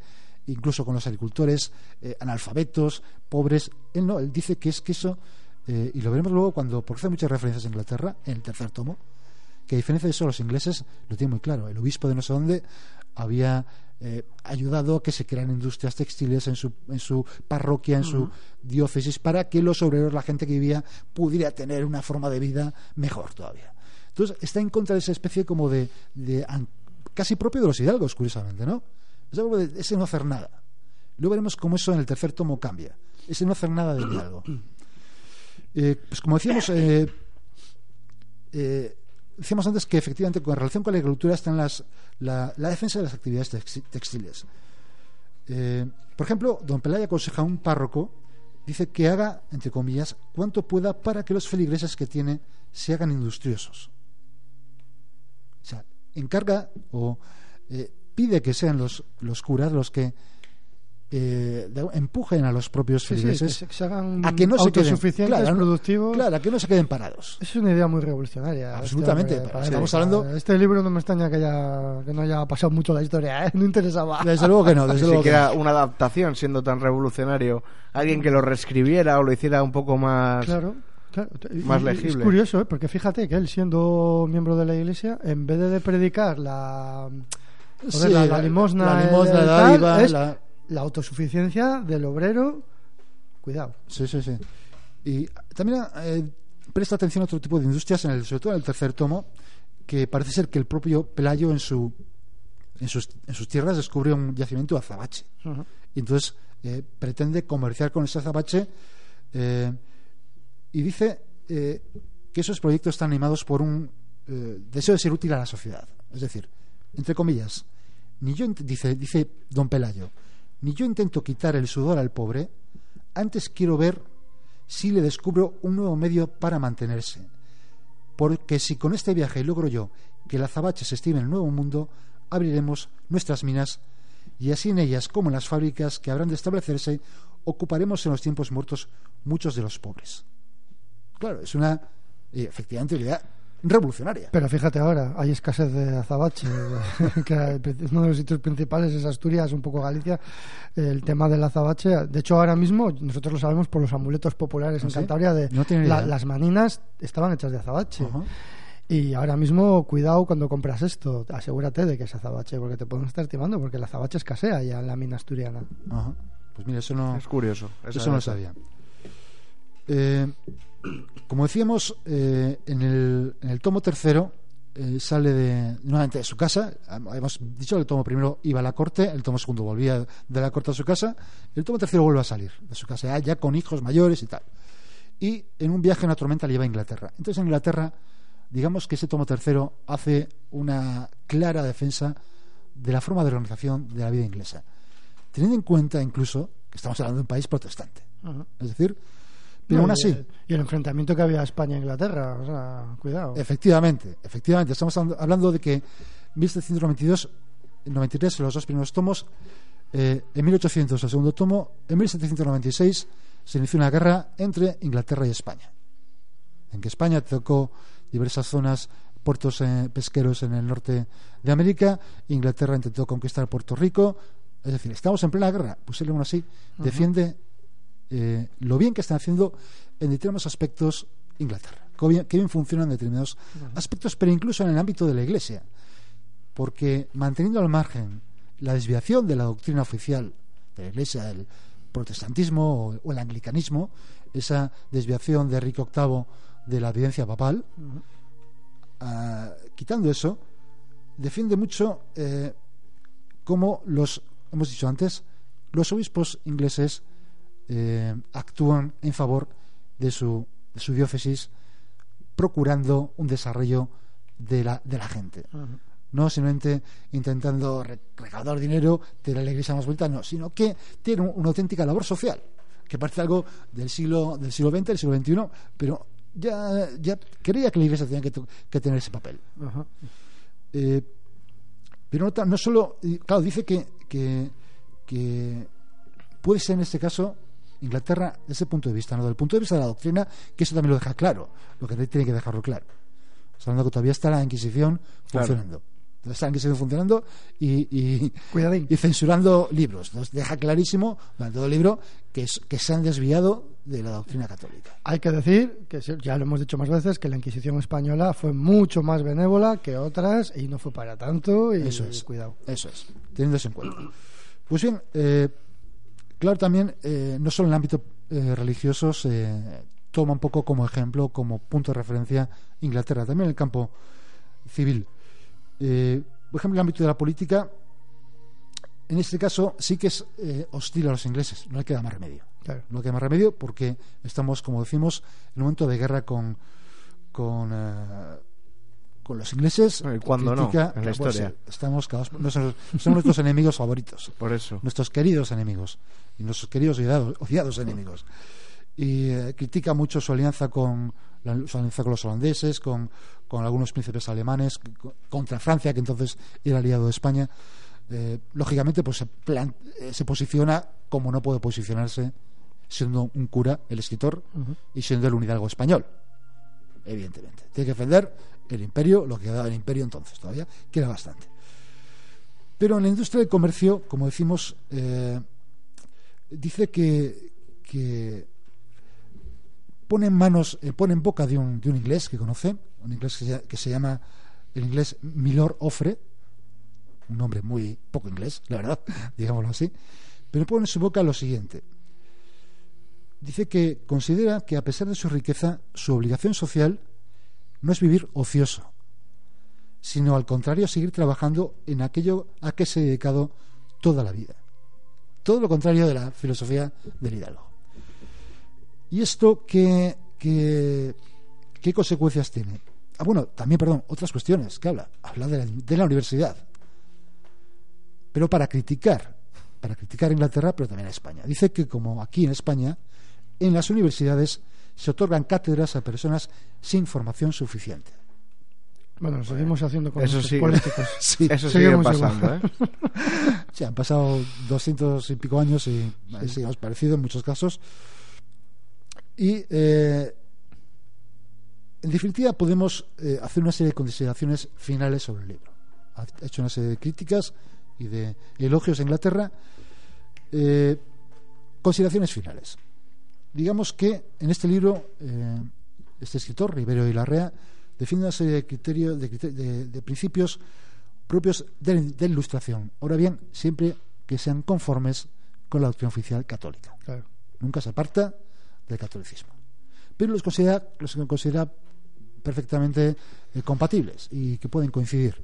incluso con los agricultores eh, analfabetos, pobres, él no, él dice que es que eso, eh, y lo veremos luego cuando, porque hace muchas referencias a Inglaterra en el tercer tomo, que a diferencia de eso los ingleses lo tienen muy claro. El obispo de no sé dónde había eh, ayudado a que se crearan industrias textiles en su, en su parroquia, en su diócesis, para que los obreros, la gente que vivía, pudiera tener una forma de vida mejor todavía. Entonces está en contra de esa especie como de, de casi propio de los hidalgos, curiosamente, ¿no? Es algo de ese no hacer nada. Luego veremos cómo eso en el tercer tomo cambia. Ese no hacer nada del hidalgo. Eh, pues como decíamos, eh, eh, decíamos antes que efectivamente con relación con la agricultura están las, la, defensa de las actividades texti- textiles. Por ejemplo, don Pelaya aconseja a un párroco, dice que haga, entre comillas, cuanto pueda para que los feligreses que tiene se hagan industriosos. O sea, encarga o pide que sean los, los curas los que eh, empujen a los propios Sí, sí, que feligreses se, que se hagan a que no se queden claro, productivos. claro, a que no se queden parados. Es una idea muy revolucionaria. Absolutamente, este estamos hablando- Este libro no me extraña que, haya, que no haya pasado mucho la historia, ¿eh? No interesaba. Desde luego que no, desde luego que no. una adaptación siendo tan revolucionario. Alguien que lo reescribiera o lo hiciera un poco más. Claro. Más legible. Es curioso, ¿eh? porque fíjate que él, siendo miembro de la iglesia, en vez de predicar la, joder, Sí, la, la limosna, la limosna, el la tal, dádiva, es la- autosuficiencia del obrero. Cuidado. Sí, sí, sí. Y también eh, presta atención a otro tipo de industrias, en el, sobre todo en el tercer tomo, que parece ser que el propio Pelayo en, su, en, sus, en sus tierras descubre un yacimiento de azabache. Y entonces eh, pretende comerciar con ese azabache eh, y dice que esos proyectos están animados por un deseo de ser útil a la sociedad. Es decir, entre comillas, ni yo dice, dice don Pelayo, ni yo intento quitar el sudor al pobre, antes quiero ver si le descubro un nuevo medio para mantenerse. Porque si con este viaje logro yo que el azabache se estime en el nuevo mundo, abriremos nuestras minas y así en ellas como en las fábricas que habrán de establecerse, ocuparemos en los tiempos muertos muchos de los pobres. Claro, es una, eh, efectivamente, idea revolucionaria. Pero fíjate ahora, hay escasez de azabache, que uno de los sitios principales es Asturias, un poco Galicia. El tema del azabache, de hecho ahora mismo nosotros lo sabemos por los amuletos populares en ¿Ah? Cantabria de No la- las maninas estaban hechas de azabache. Y ahora mismo, cuidado cuando compras esto, asegúrate de que es azabache, porque te pueden estar timando, porque el azabache escasea ya en la mina asturiana. Ajá. Pues mira, eso no, Es curioso. eso no lo sabía. Eh, como decíamos, eh, en, el, en el tomo tercero eh, sale de, nuevamente de su casa. Hemos dicho que el tomo primero iba a la corte, el tomo segundo volvía de la corte a su casa, el tomo tercero vuelve a salir de su casa, ya, con hijos mayores y tal. Y en un viaje en una tormenta le lleva a Inglaterra. Entonces en Inglaterra, digamos que ese tomo tercero hace una clara defensa de la forma de organización de la vida inglesa, teniendo en cuenta incluso que estamos hablando de un país protestante. Es decir, pero No, aún así, el- Y el enfrentamiento que había España-Inglaterra, o sea, cuidado. efectivamente, efectivamente, estamos hablando- de que 1792, 93 los dos primeros tomos, eh, en 1800 el segundo tomo, en 1796 se inició una guerra entre Inglaterra y España, en que España tocó diversas zonas, puertos eh, pesqueros en el norte de América, Inglaterra intentó conquistar Puerto Rico, es decir, estamos en plena guerra, pues él aún así defiende eh, lo bien que están haciendo en determinados aspectos Inglaterra, que bien, bien funcionan en determinados aspectos, pero incluso en el ámbito de la Iglesia, porque manteniendo al margen la desviación de la doctrina oficial de la Iglesia, el protestantismo o, o el anglicanismo, esa desviación de Enrique VIII de la evidencia papal, ah, quitando eso, defiende mucho eh, cómo los, hemos dicho antes, los obispos ingleses eh, actúan en favor de su, de su diócesis, procurando un desarrollo de la, de la gente. No simplemente intentando re- recaudar dinero, tener la iglesia más bonita, no, sino que tiene un- una auténtica labor social, que parece algo del siglo, del siglo XX, del siglo XXI, pero ya, ya creía que la iglesia tenía que, que tener ese papel. Eh, pero no, no solo, claro, dice que, que, que puede ser en este caso Inglaterra desde ese punto de vista, no del punto de vista de la doctrina, que eso también lo deja claro, lo que tiene que dejarlo claro. Estamos hablando que todavía está la Inquisición Claro. funcionando. Está la Inquisición funcionando y, y, y censurando libros. Nos deja clarísimo durante todo el libro que, es- que se han desviado de la doctrina católica. Hay que decir, que ya lo hemos dicho más veces, que la Inquisición española fue mucho más benévola que otras y no fue para tanto. Y Eso es. cuidado. Eso es, teniendo eso en cuenta. Pues bien, eh, claro, también, eh, no solo en el ámbito eh, religioso, se toma un poco como ejemplo, como punto de referencia Inglaterra, también en el campo civil. Eh, por ejemplo, en el ámbito de la política, en este caso sí que es eh, hostil a los ingleses, no le queda más remedio. Claro. No le queda más remedio porque estamos, como decimos, en un momento de guerra con, con, con los ingleses. ¿Y cuándo no? En la pues, historia. eh, estamos son, nuestros enemigos favoritos, Por eso. nuestros queridos enemigos y nuestros queridos odiados, odiados enemigos. Y eh, critica mucho su alianza con la- su alianza con los holandeses, con, con algunos príncipes alemanes, co- contra Francia, que entonces era aliado de España. Eh, lógicamente, pues se, plan- eh, se posiciona como no puede posicionarse siendo un cura, el escritor, y siendo el hidalgo español. Evidentemente. Tiene que defender el imperio, lo que daba el imperio entonces todavía, que era bastante. Pero en la industria del comercio, como decimos, eh, dice que, que pone en manos, eh, pone en boca de un, de un inglés que conoce, un inglés que se, que se llama el inglés Milord Offre, un nombre muy poco inglés, la verdad, digámoslo así, pero pone en su boca lo siguiente. Dice que considera que a pesar de su riqueza, su obligación social no es vivir ocioso, sino al contrario seguir trabajando en aquello a que se ha dedicado toda la vida. Todo lo contrario de la filosofía del Hidalgo. ¿Y esto qué, qué, qué consecuencias tiene? Ah, bueno, también, perdón, otras cuestiones que habla. Habla de la, de la universidad. Pero para criticar, para criticar a Inglaterra, pero también a España. Dice que como aquí en España, en las universidades se otorgan cátedras a personas sin formación suficiente. Bueno, lo seguimos haciendo con Eso sigue. políticos. Sí, Eso sigue pasando, ¿eh? Sí, han pasado doscientos y pico años y seguimos parecido en muchos casos. Y eh, en definitiva podemos eh, hacer una serie de consideraciones finales sobre el libro. Ha hecho una serie de críticas y de elogios a Inglaterra. Eh, consideraciones finales. Digamos que en este libro eh, este escritor, Rivero y Larrea, defiende una serie de criterios, de, criter- de- de principios propios de, ilustración. Ahora bien, siempre que sean conformes con la doctrina oficial católica. Nunca se aparta del catolicismo. Pero los considera, los considera perfectamente eh, compatibles y que pueden coincidir.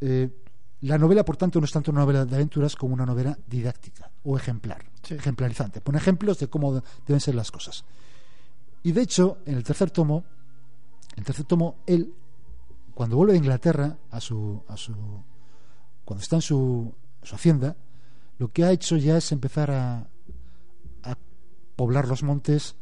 Eh, la novela, por tanto, no es tanto una novela de aventuras como una novela didáctica o ejemplar, ejemplarizante. Pone ejemplos de cómo deben ser las cosas. Y de hecho, en el tercer tomo, el tercer tomo, él, cuando vuelve a Inglaterra, a su, a su, cuando está en su, su hacienda, lo que ha hecho ya es empezar a, a poblar los montes,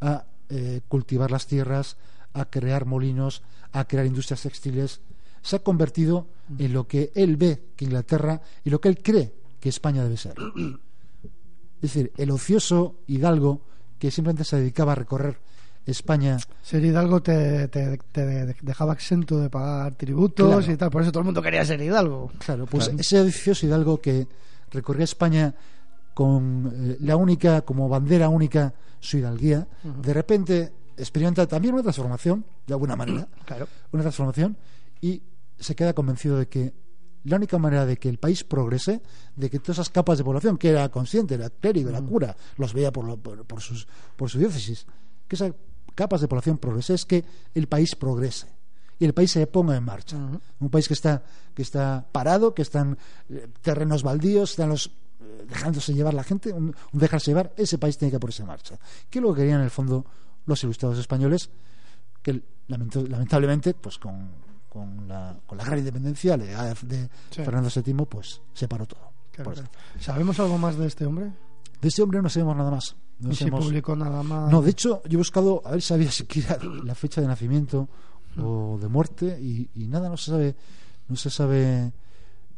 a eh, cultivar las tierras, a crear molinos, a crear industrias textiles. Se ha convertido en lo que él ve que Inglaterra y lo que él cree que España debe ser. Es decir, el ocioso hidalgo que simplemente se dedicaba a recorrer España. Ser hidalgo te, dejaba exento de pagar tributos y tal, por eso todo el mundo quería ser hidalgo. Claro, pues ese ocioso hidalgo que recorría España con eh, la única, como bandera única, su hidalguía, de repente experimenta también una transformación, de alguna manera, claro. una transformación, y se queda convencido de que la única manera de que el país progrese, de que todas esas capas de población, que era consciente, era clérigo, era cura, los veía por, por, sus, por su diócesis, que esas capas de población progrese, es que el país progrese y el país se ponga en marcha. Un país que está, que está parado, que están eh, terrenos baldíos, están los eh, dejándose llevar la gente, un, dejarse llevar, ese país tiene que ponerse en marcha. ¿Qué es lo que querían en el fondo los ilustrados españoles? Que lamentablemente, pues con, con, la, con la gran independencia de, Fernando VII, pues se paró todo. ¿Sabemos algo más de este hombre? De este hombre no sabemos nada más. No si publicó nada más? No, de hecho, yo he buscado a ver si sabía siquiera la fecha de nacimiento o de muerte y, nada, no se sabe, no se sabe,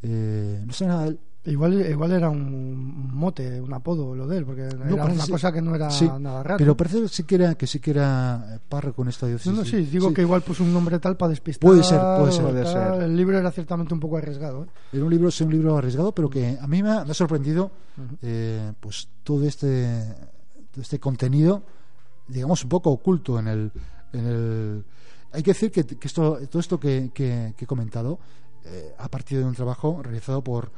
eh, no sé nada de él. Igual, igual era un mote, un apodo lo de él, porque era una cosa que no era nada raro. Pero parece que sí que era, que sí que era párroco en esta diócesis. No, no, sí, digo que igual puso un nombre tal para despistar. Puede ser, puede ser. El libro era ciertamente un poco arriesgado. ¿eh? Era un libro, sí, un libro arriesgado, pero que a mí me ha, sorprendido eh, pues todo este, este contenido, digamos, un poco oculto en el, en el hay que decir que, esto, todo esto que, he comentado eh, ha partido de un trabajo realizado por,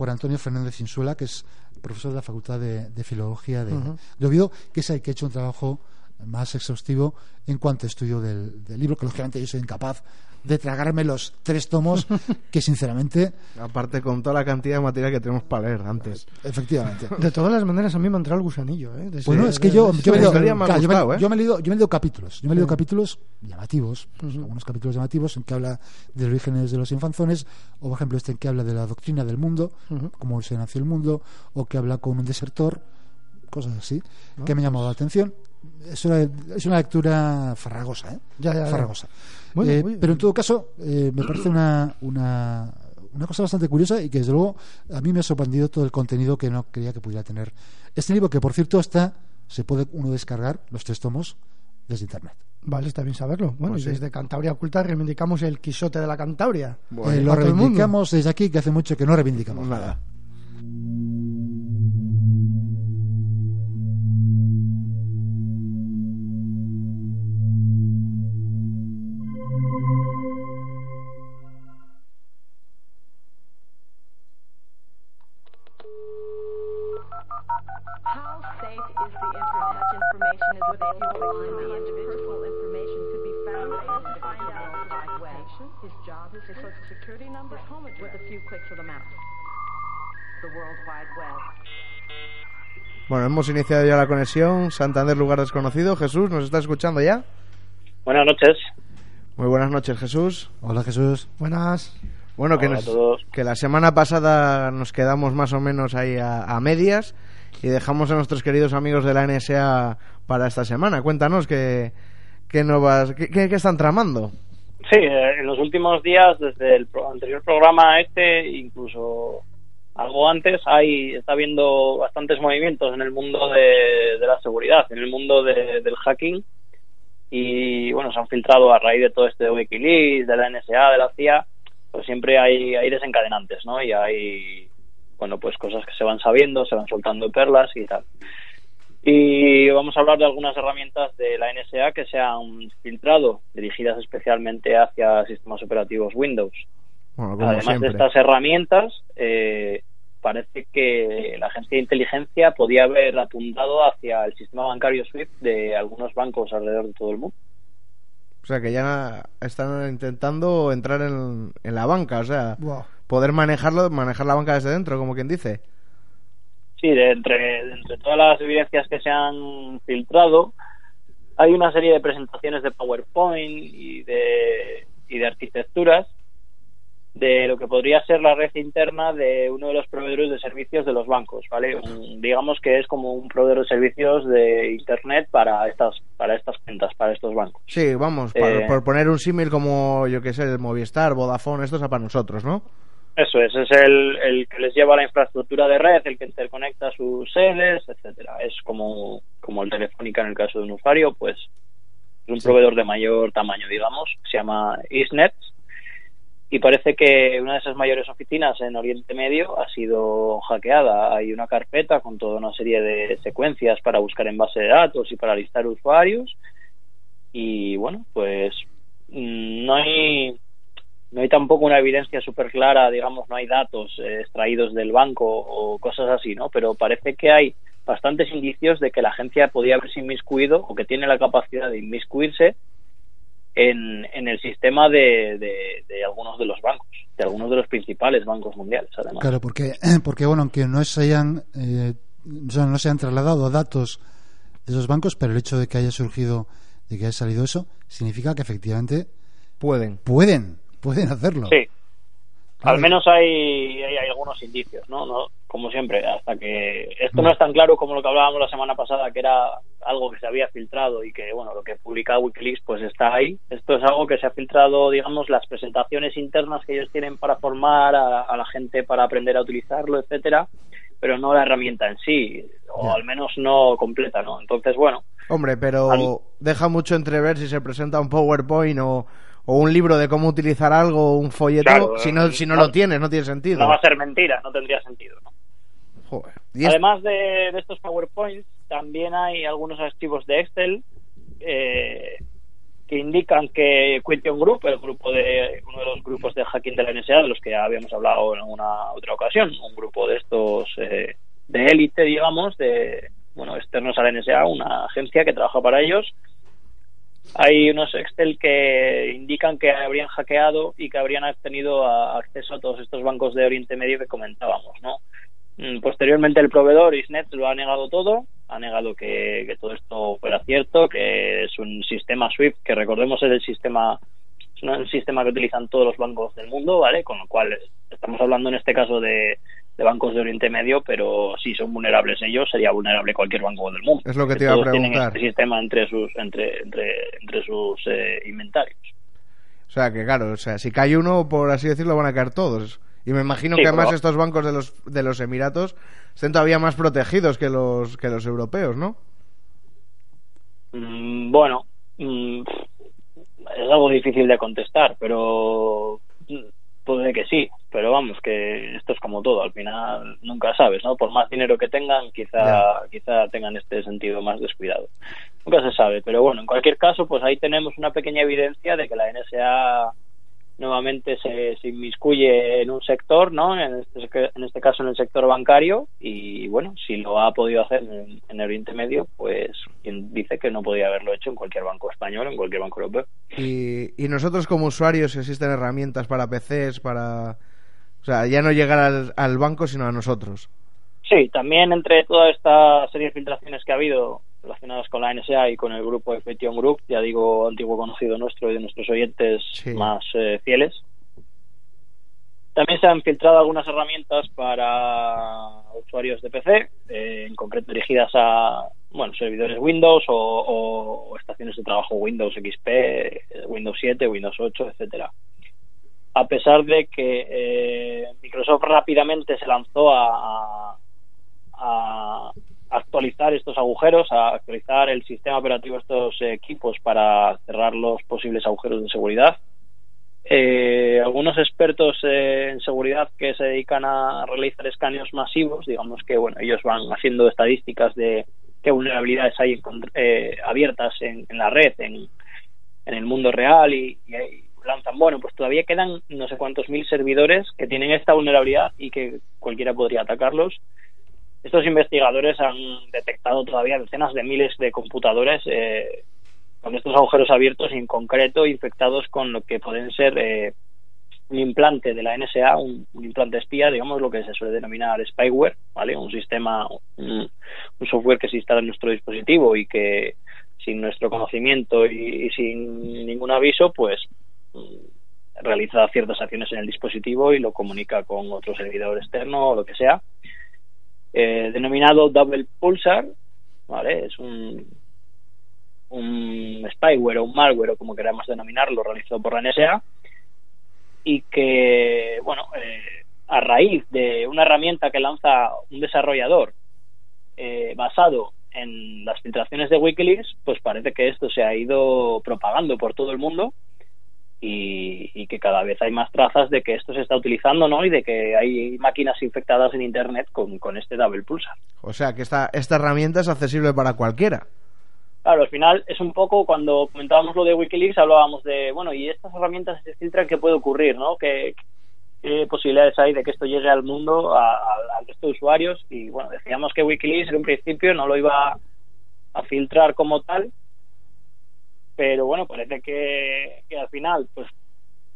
por Antonio Fernández Insuela, que es profesor de la Facultad de, Filología de, de, Oviedo, que es el que ha hecho un trabajo más exhaustivo en cuanto a estudio del, del libro, que lógicamente yo soy incapaz de tragarme los tres tomos que sinceramente aparte con toda la cantidad de material que tenemos para leer antes. Efectivamente. De todas las maneras a mí me ha entrado el gusanillo ¿eh? bueno es que yo yo, me, he leído capítulos. Yo me he leído capítulos llamativos pues, algunos capítulos llamativos en que habla de los orígenes de los infanzones o por ejemplo este en que habla de la doctrina del mundo cómo se nació el mundo o que habla con un desertor cosas así que me llamado la atención es una, es una lectura farragosa, ¿eh? Ya, ya, farragosa. Eh, pero en todo caso, eh, me parece una, una, una cosa bastante curiosa y que desde luego a mí me ha sorprendido todo el contenido que no creía que pudiera tener este libro, que por cierto está, se puede uno descargar los tres tomos desde internet. Vale, está bien saberlo. Bueno, pues y desde Cantabria Oculta reivindicamos el Quijote de la Cantabria. Eh, lo reivindicamos desde aquí, que hace mucho que no reivindicamos nada. Bueno, hemos iniciado ya la conexión. Santander, lugar desconocido. Jesús, ¿nos está escuchando ya? Buenas noches. Muy buenas noches, Jesús. Hola, Jesús. Buenas. Bueno, que, que la semana pasada nos quedamos más o menos ahí a, medias y dejamos a nuestros queridos amigos de la NSA para esta semana. Cuéntanos qué, qué, nuevas, qué, qué están tramando. Sí, eh, en los últimos días, desde el anterior programa este, incluso algo antes, hay está habiendo bastantes movimientos en el mundo de, la seguridad, en el mundo del hacking. Y bueno, se han filtrado a raíz de todo este de Wikileaks, de la NSA, de la CIA, pues siempre hay, hay desencadenantes, ¿no? Y hay, bueno, pues cosas que se van sabiendo, se van soltando perlas y tal. Y vamos a hablar de algunas herramientas de la NSA que se han filtrado, dirigidas especialmente hacia sistemas operativos Windows. Además de estas herramientas, eh, parece que la agencia de inteligencia podía haber apuntado hacia el sistema bancario SWIFT de algunos bancos alrededor de todo el mundo. O sea, que ya están intentando entrar en, en la banca, o sea, Buah. Poder manejarlo, manejar la banca desde dentro, como quien dice. Sí, de entre, de entre todas las evidencias que se han filtrado, hay una serie de presentaciones de PowerPoint y de, y de arquitecturas de lo que podría ser la red interna de uno de los proveedores de servicios de los bancos, ¿vale? Un- digamos que es como un proveedor de servicios de internet para estas para estas cuentas, para estos bancos. Sí, vamos, por, Eh. por poner un símil como, yo que sé, el Movistar, Vodafone, esto es para nosotros, ¿no? Eso es, es el, el que les lleva la infraestructura de red, el que interconecta sus sedes, etcétera. Es como, como el Telefónica en el caso de un usuario, pues es un proveedor de mayor tamaño, digamos, se llama Isnet y parece que una de esas mayores oficinas en Oriente Medio ha sido hackeada. Hay una carpeta con toda una serie de secuencias para buscar en base de datos y para listar usuarios y bueno, pues mm, no hay no hay tampoco una evidencia súper clara, digamos, no hay datos eh, extraídos del banco o cosas así, ¿no? Pero parece que hay bastantes indicios de que la agencia podía haberse inmiscuido o que tiene la capacidad de inmiscuirse en, en el sistema de, de, de algunos de los bancos, de algunos de los principales bancos mundiales, además. Claro, porque, porque bueno, aunque no se hayan, eh, o sea, no se han trasladado datos de esos bancos, pero el hecho de que haya surgido, de que haya salido eso, significa que efectivamente Pueden. pueden, pueden hacerlo. Sí, Claro, Al menos hay, hay, hay algunos indicios, ¿no? ¿no? Como siempre, hasta que esto no es tan claro como lo que hablábamos la semana pasada, que era algo que se había filtrado y que, bueno, lo que publica Wikileaks pues está ahí. Esto es algo que se ha filtrado, digamos, las presentaciones internas que ellos tienen para formar a, a la gente para aprender a utilizarlo, etcétera, pero no la herramienta en sí, o al menos no completa, ¿no? Entonces, bueno, Hombre, pero Al- deja mucho entrever si se presenta un PowerPoint o, o un libro de cómo utilizar algo, un folleto, Claro, si no, eh, si no, no- lo tienes, no tiene sentido. no va a ser mentira, no tendría sentido, ¿no? Joder. Y Además de, de estos PowerPoints, también hay algunos archivos de Excel eh, que indican que Question Group, el grupo de uno de los grupos de hacking de la NSA, de los que ya habíamos hablado en alguna otra ocasión, un grupo de estos eh, de élite, digamos, de bueno externos a la NSA, una agencia que trabaja para ellos. Hay unos Excel que indican que habrían hackeado y que habrían tenido a- acceso a todos estos bancos de Oriente Medio que comentábamos, ¿no? Mm, Posteriormente el proveedor Isnet lo ha negado todo, ha negado que, que todo esto fuera cierto, que es un sistema SWIFT, que recordemos es el sistema es un sistema que utilizan todos los bancos del mundo, ¿vale? Con lo cual estamos hablando en este caso de, de bancos de Oriente Medio, pero si son vulnerables ellos, sería vulnerable cualquier banco del mundo. Es lo que te iba a todos tienen preguntar. este sistema entre sus entre entre, entre sus eh, inventarios. O sea, que claro, o sea, si cae uno, por así decirlo, van a caer todos. Y me imagino Sí, que además estos bancos de los, de los Emiratos estén todavía más protegidos que los, que los europeos, ¿no? Mm, bueno, mm, es algo difícil de contestar, pero mm, puede que sí. Pero vamos, que esto es como todo, al final nunca sabes, ¿no? Por más dinero que tengan, quizá, quizá tengan este sentido más descuidado. Nunca se sabe, pero bueno, en cualquier caso, pues ahí tenemos una pequeña evidencia de que la NSA nuevamente se, se inmiscuye en un sector, ¿no? En este, en este caso en el sector bancario y bueno, si lo ha podido hacer en, en el Oriente Medio, pues quien dice que no podía haberlo hecho en cualquier banco español, en cualquier banco europeo. Y, y nosotros como usuarios existen herramientas para PCs, para... O sea, ya no llegar al, al banco, sino a nosotros. Sí, también entre toda esta serie de filtraciones que ha habido relacionadas con la NSA y con el grupo de Fetión Group, ya digo, antiguo conocido nuestro y de nuestros oyentes Sí. más eh, fieles. También se han filtrado algunas herramientas para usuarios de PC, eh, en concreto dirigidas a bueno servidores Windows o, o- o estaciones de trabajo Windows XP, Windows 7, Windows 8, etcétera. A pesar de que eh, Microsoft rápidamente se lanzó a, a actualizar estos agujeros, a actualizar el sistema operativo de estos equipos para cerrar los posibles agujeros de seguridad. Eh, algunos expertos eh, en seguridad que se dedican a realizar escaneos masivos, digamos que bueno, ellos van haciendo estadísticas de qué vulnerabilidades hay eh, abiertas en, la red, en, el mundo real y, y lanzan, bueno, pues todavía quedan no sé cuántos mil servidores que tienen esta vulnerabilidad y que cualquiera podría atacarlos. Estos investigadores han detectado todavía decenas de miles de computadores eh, con estos agujeros abiertos y en concreto infectados con lo que pueden ser eh, un implante de la NSA, un, implante espía, digamos lo que se suele denominar spyware, ¿vale? Un sistema, un, software que se instala en nuestro dispositivo y que sin nuestro conocimiento y, sin ningún aviso, pues realiza ciertas acciones en el dispositivo y lo comunica con otro servidor externo o lo que sea. Eh, denominado Double Pulsar, ¿vale? Es un, un spyware o un malware o como queramos denominarlo, realizado por la NSA y que, bueno, eh, a raíz de una herramienta que lanza un desarrollador eh, basado en las filtraciones de Wikileaks, pues parece que esto se ha ido propagando por todo el mundo y, que cada vez hay más trazas de que esto se está utilizando, ¿no? Y de que hay máquinas infectadas en Internet con, con este Double Pulsar. O sea, que esta, esta herramienta es accesible para cualquiera. Claro, al final es un poco cuando comentábamos lo de Wikileaks hablábamos de, bueno, y estas herramientas se filtran, ¿qué puede ocurrir, no? ¿Qué, posibilidades hay de que esto llegue al mundo, al resto de usuarios? Y bueno, decíamos que Wikileaks en un principio no lo iba a filtrar como tal, pero bueno, parece que, que al final, pues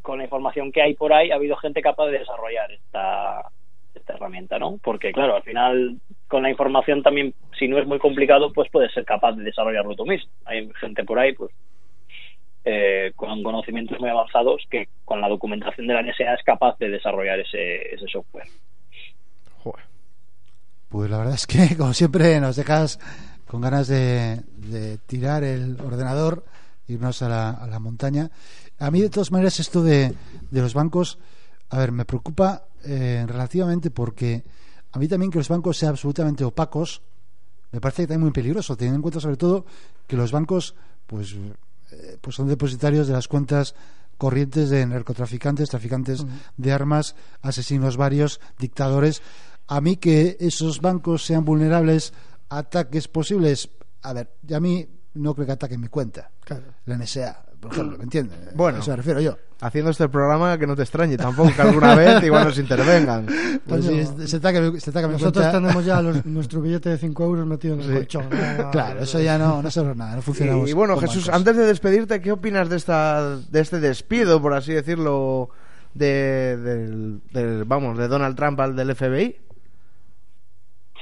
con la información que hay por ahí, ha habido gente capaz de desarrollar esta, esta herramienta, ¿no? Porque claro, al final con la información también, si no es muy complicado, pues puedes ser capaz de desarrollarlo tú mismo. Hay gente por ahí, pues, eh, con conocimientos muy avanzados que con la documentación de la NSA es capaz de desarrollar ese, ese software. Pues la verdad es que, como siempre, nos dejas con ganas de, tirar el ordenador, irnos a la, a la montaña. A mí, de todas maneras, esto de, de los bancos, a ver, me preocupa eh, relativamente porque a mí también que los bancos sean absolutamente opacos me parece también muy peligroso, teniendo en cuenta sobre todo que los bancos pues, eh, pues son depositarios de las cuentas corrientes de narcotraficantes, traficantes de armas, asesinos varios, dictadores. A mí que esos bancos sean vulnerables a ataques posibles, a ver, a mí no creo que ataquen mi cuenta, la NSA por ejemplo, ¿me entiendes? Bueno, a eso me refiero yo. Haciendo este programa que no te extrañe tampoco que alguna vez igual nos intervengan. Pues se está que, se Nosotros tenemos ya nuestro billete de 5 euros metido en el colchón. claro, eso ya no, no sirve nada, no funciona. Y, bueno, Jesús, antes de despedirte, ¿qué opinas de esta de este despido, por así decirlo, de, del, vamos, de Donald Trump al del FBI?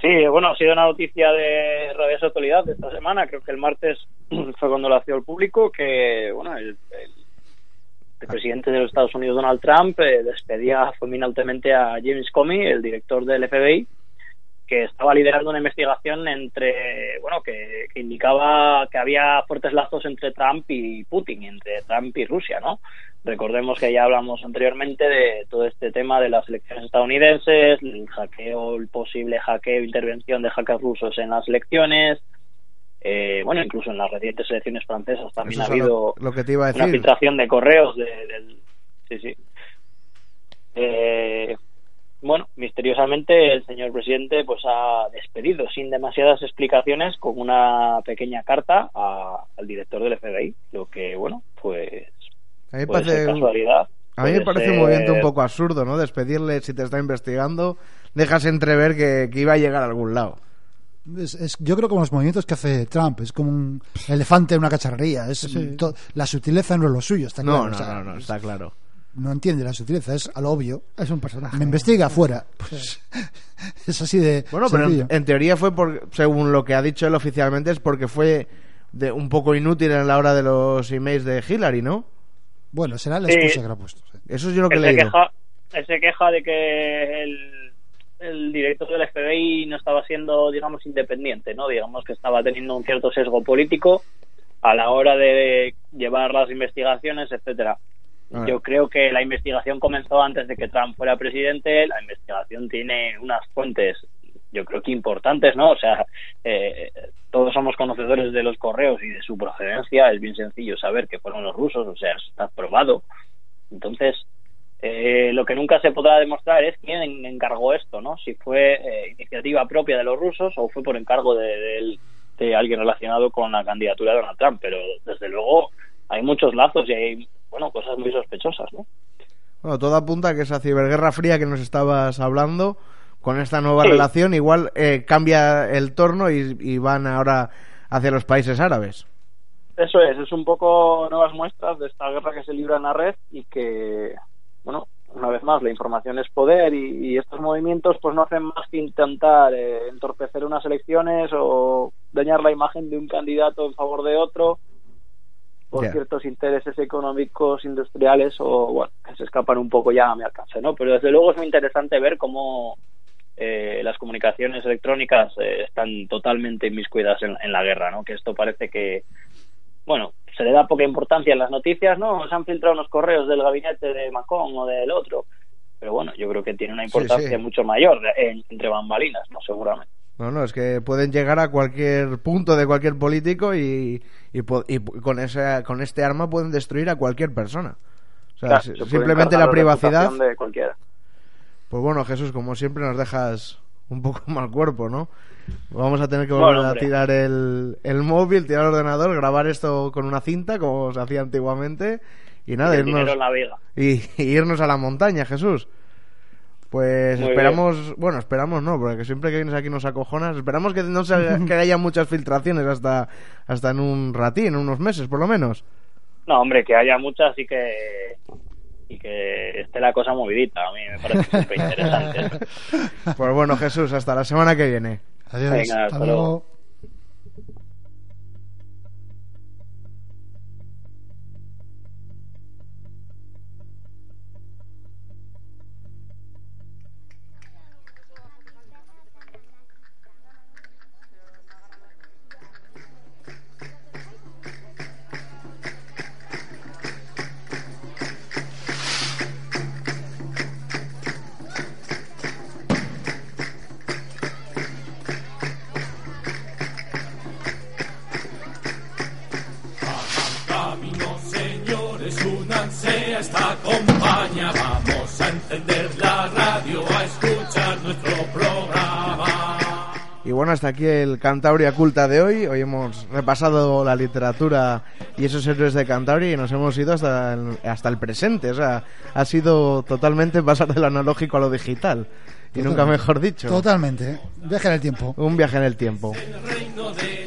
Sí, bueno, ha sido una noticia de rabiosa actualidad de esta semana. Creo que el martes fue cuando lo hacía el público que, bueno, el, presidente de los Estados Unidos, Donald Trump, eh, despedía fulminantemente a James Comey, el director del FBI, que estaba liderando una investigación entre, bueno, que, indicaba que había fuertes lazos entre Trump y Putin, entre Trump y Rusia, ¿no? Recordemos que ya hablamos anteriormente de todo este tema de las elecciones estadounidenses, el hackeo, el posible hackeo, intervención de hackers rusos en las elecciones. Eh, bueno, incluso en las recientes elecciones francesas también ha habido lo, que te iba a decir. una filtración de correos de, del. Sí, sí. Eh, bueno, misteriosamente el señor presidente pues ha despedido sin demasiadas explicaciones con una pequeña carta al director del FBI, lo que bueno, pues a mí me parece, casualidad. A mí me parece un movimiento un poco absurdo, ¿no? Despedirle si te está investigando, dejas entrever que, iba a llegar a algún lado. Es, yo creo como los movimientos que hace Trump, es como un elefante en una cacharrería. Es, la sutileza no es lo suyo, está claro. No, no, no, está claro. No entiende la sutileza, es a lo obvio. Es un personaje. Me investiga afuera. Pues, es así de. Bueno, pero en, teoría fue, por, según lo que ha dicho él oficialmente, es porque fue de un poco inútil en la hora de los emails de Hillary, ¿no? Bueno, será la excusa que ha puesto. Eso es yo lo que él le se queja, él se queja de que el, el director del FBI no estaba siendo, digamos, independiente, ¿no? Digamos que estaba teniendo un cierto sesgo político a la hora de llevar las investigaciones, etcétera. Ah. Yo creo que la investigación comenzó antes de que Trump fuera presidente. La investigación tiene unas fuentes yo creo que importantes, ¿no? O sea, eh, todos somos conocedores de los correos y de su procedencia, es bien sencillo saber que fueron los rusos, o sea, está probado. Entonces, eh, lo que nunca se podrá demostrar es quién encargó esto, ¿no? Si fue eh, iniciativa propia de los rusos o fue por encargo de, de, alguien relacionado con la candidatura de Donald Trump, pero desde luego hay muchos lazos y hay bueno, cosas muy sospechosas, ¿no? Bueno, todo apunta a que esa ciberguerra fría que nos estabas hablando, con esta nueva relación, igual eh, cambia el torno y, y van ahora hacia los países árabes. Eso es, es un poco nuevas muestras de esta guerra que se libra en la red y que, bueno, una vez más, la información es poder y, y estos movimientos pues no hacen más que intentar eh, entorpecer unas elecciones o dañar la imagen de un candidato en favor de otro por ciertos intereses económicos, industriales o, bueno, que se escapan un poco ya a mi alcance, ¿no? Pero desde luego es muy interesante ver cómo eh, las comunicaciones electrónicas eh, están totalmente inmiscuidas en, en la guerra, ¿no? Que esto parece que, bueno, se le da poca importancia en las noticias, ¿no? Se han filtrado unos correos del gabinete de Macron o del otro, pero bueno, yo creo que tiene una importancia sí. mucho mayor en- entre bambalinas, ¿no? Seguramente. No, no, es que pueden llegar a cualquier punto de cualquier político y, y, y con, esa, con este arma pueden destruir a cualquier persona. O sea, Claro, simplemente la privacidad. de cualquiera. Pues bueno, Jesús, como siempre nos dejas un poco mal cuerpo, ¿no? Vamos a tener que Bueno, volver a tirar el, el móvil, tirar el ordenador, grabar esto con una cinta, como se hacía antiguamente, y nada, dinero irnos, en la viga. y, y irnos a la montaña, Jesús. Pues Muy esperamos, bueno, esperamos no, porque siempre que vienes aquí nos acojonas. Esperamos que no se, que haya muchas filtraciones hasta, hasta en un ratín, en unos meses por lo menos. No, hombre, que haya muchas y que y que esté la cosa movidita. A mí me parece súper interesante. Pues bueno, Jesús, hasta la semana que viene. Adiós. Venga, Hasta hasta luego. luego. Bueno, hasta aquí el Cantabria Culta de hoy. Hoy hemos repasado la literatura y esos héroes de Cantabria y nos hemos ido hasta el, hasta el presente. O sea, ha sido totalmente pasar de lo analógico a lo digital. Y nunca mejor dicho. Totalmente. Viaje en el tiempo. Un viaje en el tiempo. El reino de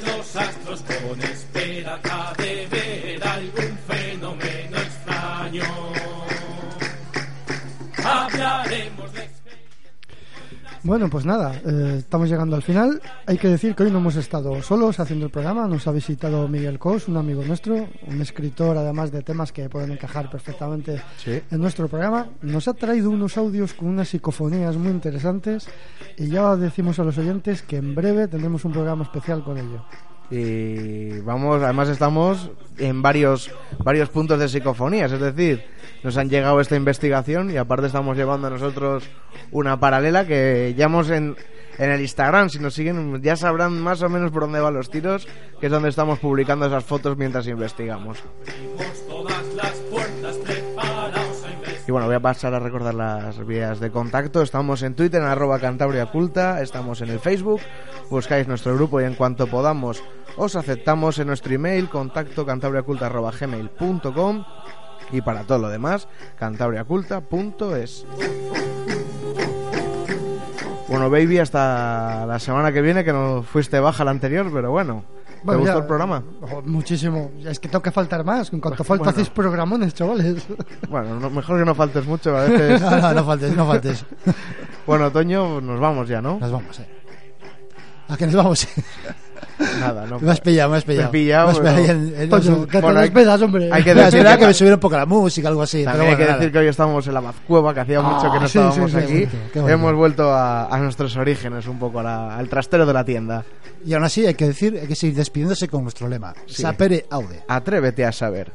Bueno, pues nada, eh, estamos llegando al final. Hay que decir que hoy no hemos estado solos haciendo el programa. Nos ha visitado Miguel Cos, un amigo nuestro, un escritor además de temas que pueden encajar perfectamente Sí. en nuestro programa. Nos ha traído unos audios con unas psicofonías muy interesantes y ya decimos a los oyentes que en breve tendremos un programa especial con ello. Y vamos, además estamos en varios, varios puntos de psicofonías, es decir, nos han llegado esta investigación y aparte estamos llevando a nosotros una paralela que ya hemos en, en el Instagram, si nos siguen ya sabrán más o menos por dónde van los tiros, que es donde estamos publicando esas fotos mientras investigamos. Y bueno, voy a pasar a recordar las vías de contacto. Estamos en Twitter, en arroba Cantabria Culta, estamos en el Facebook, buscáis nuestro grupo y en cuanto podamos os aceptamos en nuestro email, contacto cantabriaculta.gmail.com y para todo lo demás, cantabriaculta.es. Bueno, baby, hasta la semana que viene, que no fuiste baja la anterior, pero bueno. ¿Te Bueno, gustó ya- el programa? Muchísimo. Es que toca faltar más. En cuanto Pues, falta bueno. hacéis programones, chavales. Bueno, no- mejor que no faltes mucho, a veces. No, no, no faltes, no faltes. bueno, Toño, nos vamos ya, ¿no? Nos vamos, eh. ¿A que nos vamos? Nada, no. me has pillado, me has pillado. Me he pillado, Me has pillado ahí en- en- que Bueno, hay- hombre. hay que decir que- que me subiera un poco la música, algo así. También pero hay bueno, que nada. decir que hoy estamos en la Mazcueva, que hacía mucho que no Ah, sí, estábamos sí, aquí. bonito. Hemos vuelto a, a nuestros orígenes, un poco la- al trastero de la tienda. Y aún así hay que decir, hay que seguir despidiéndose con nuestro lema. Sí. Sapere aude. Atrévete a saber.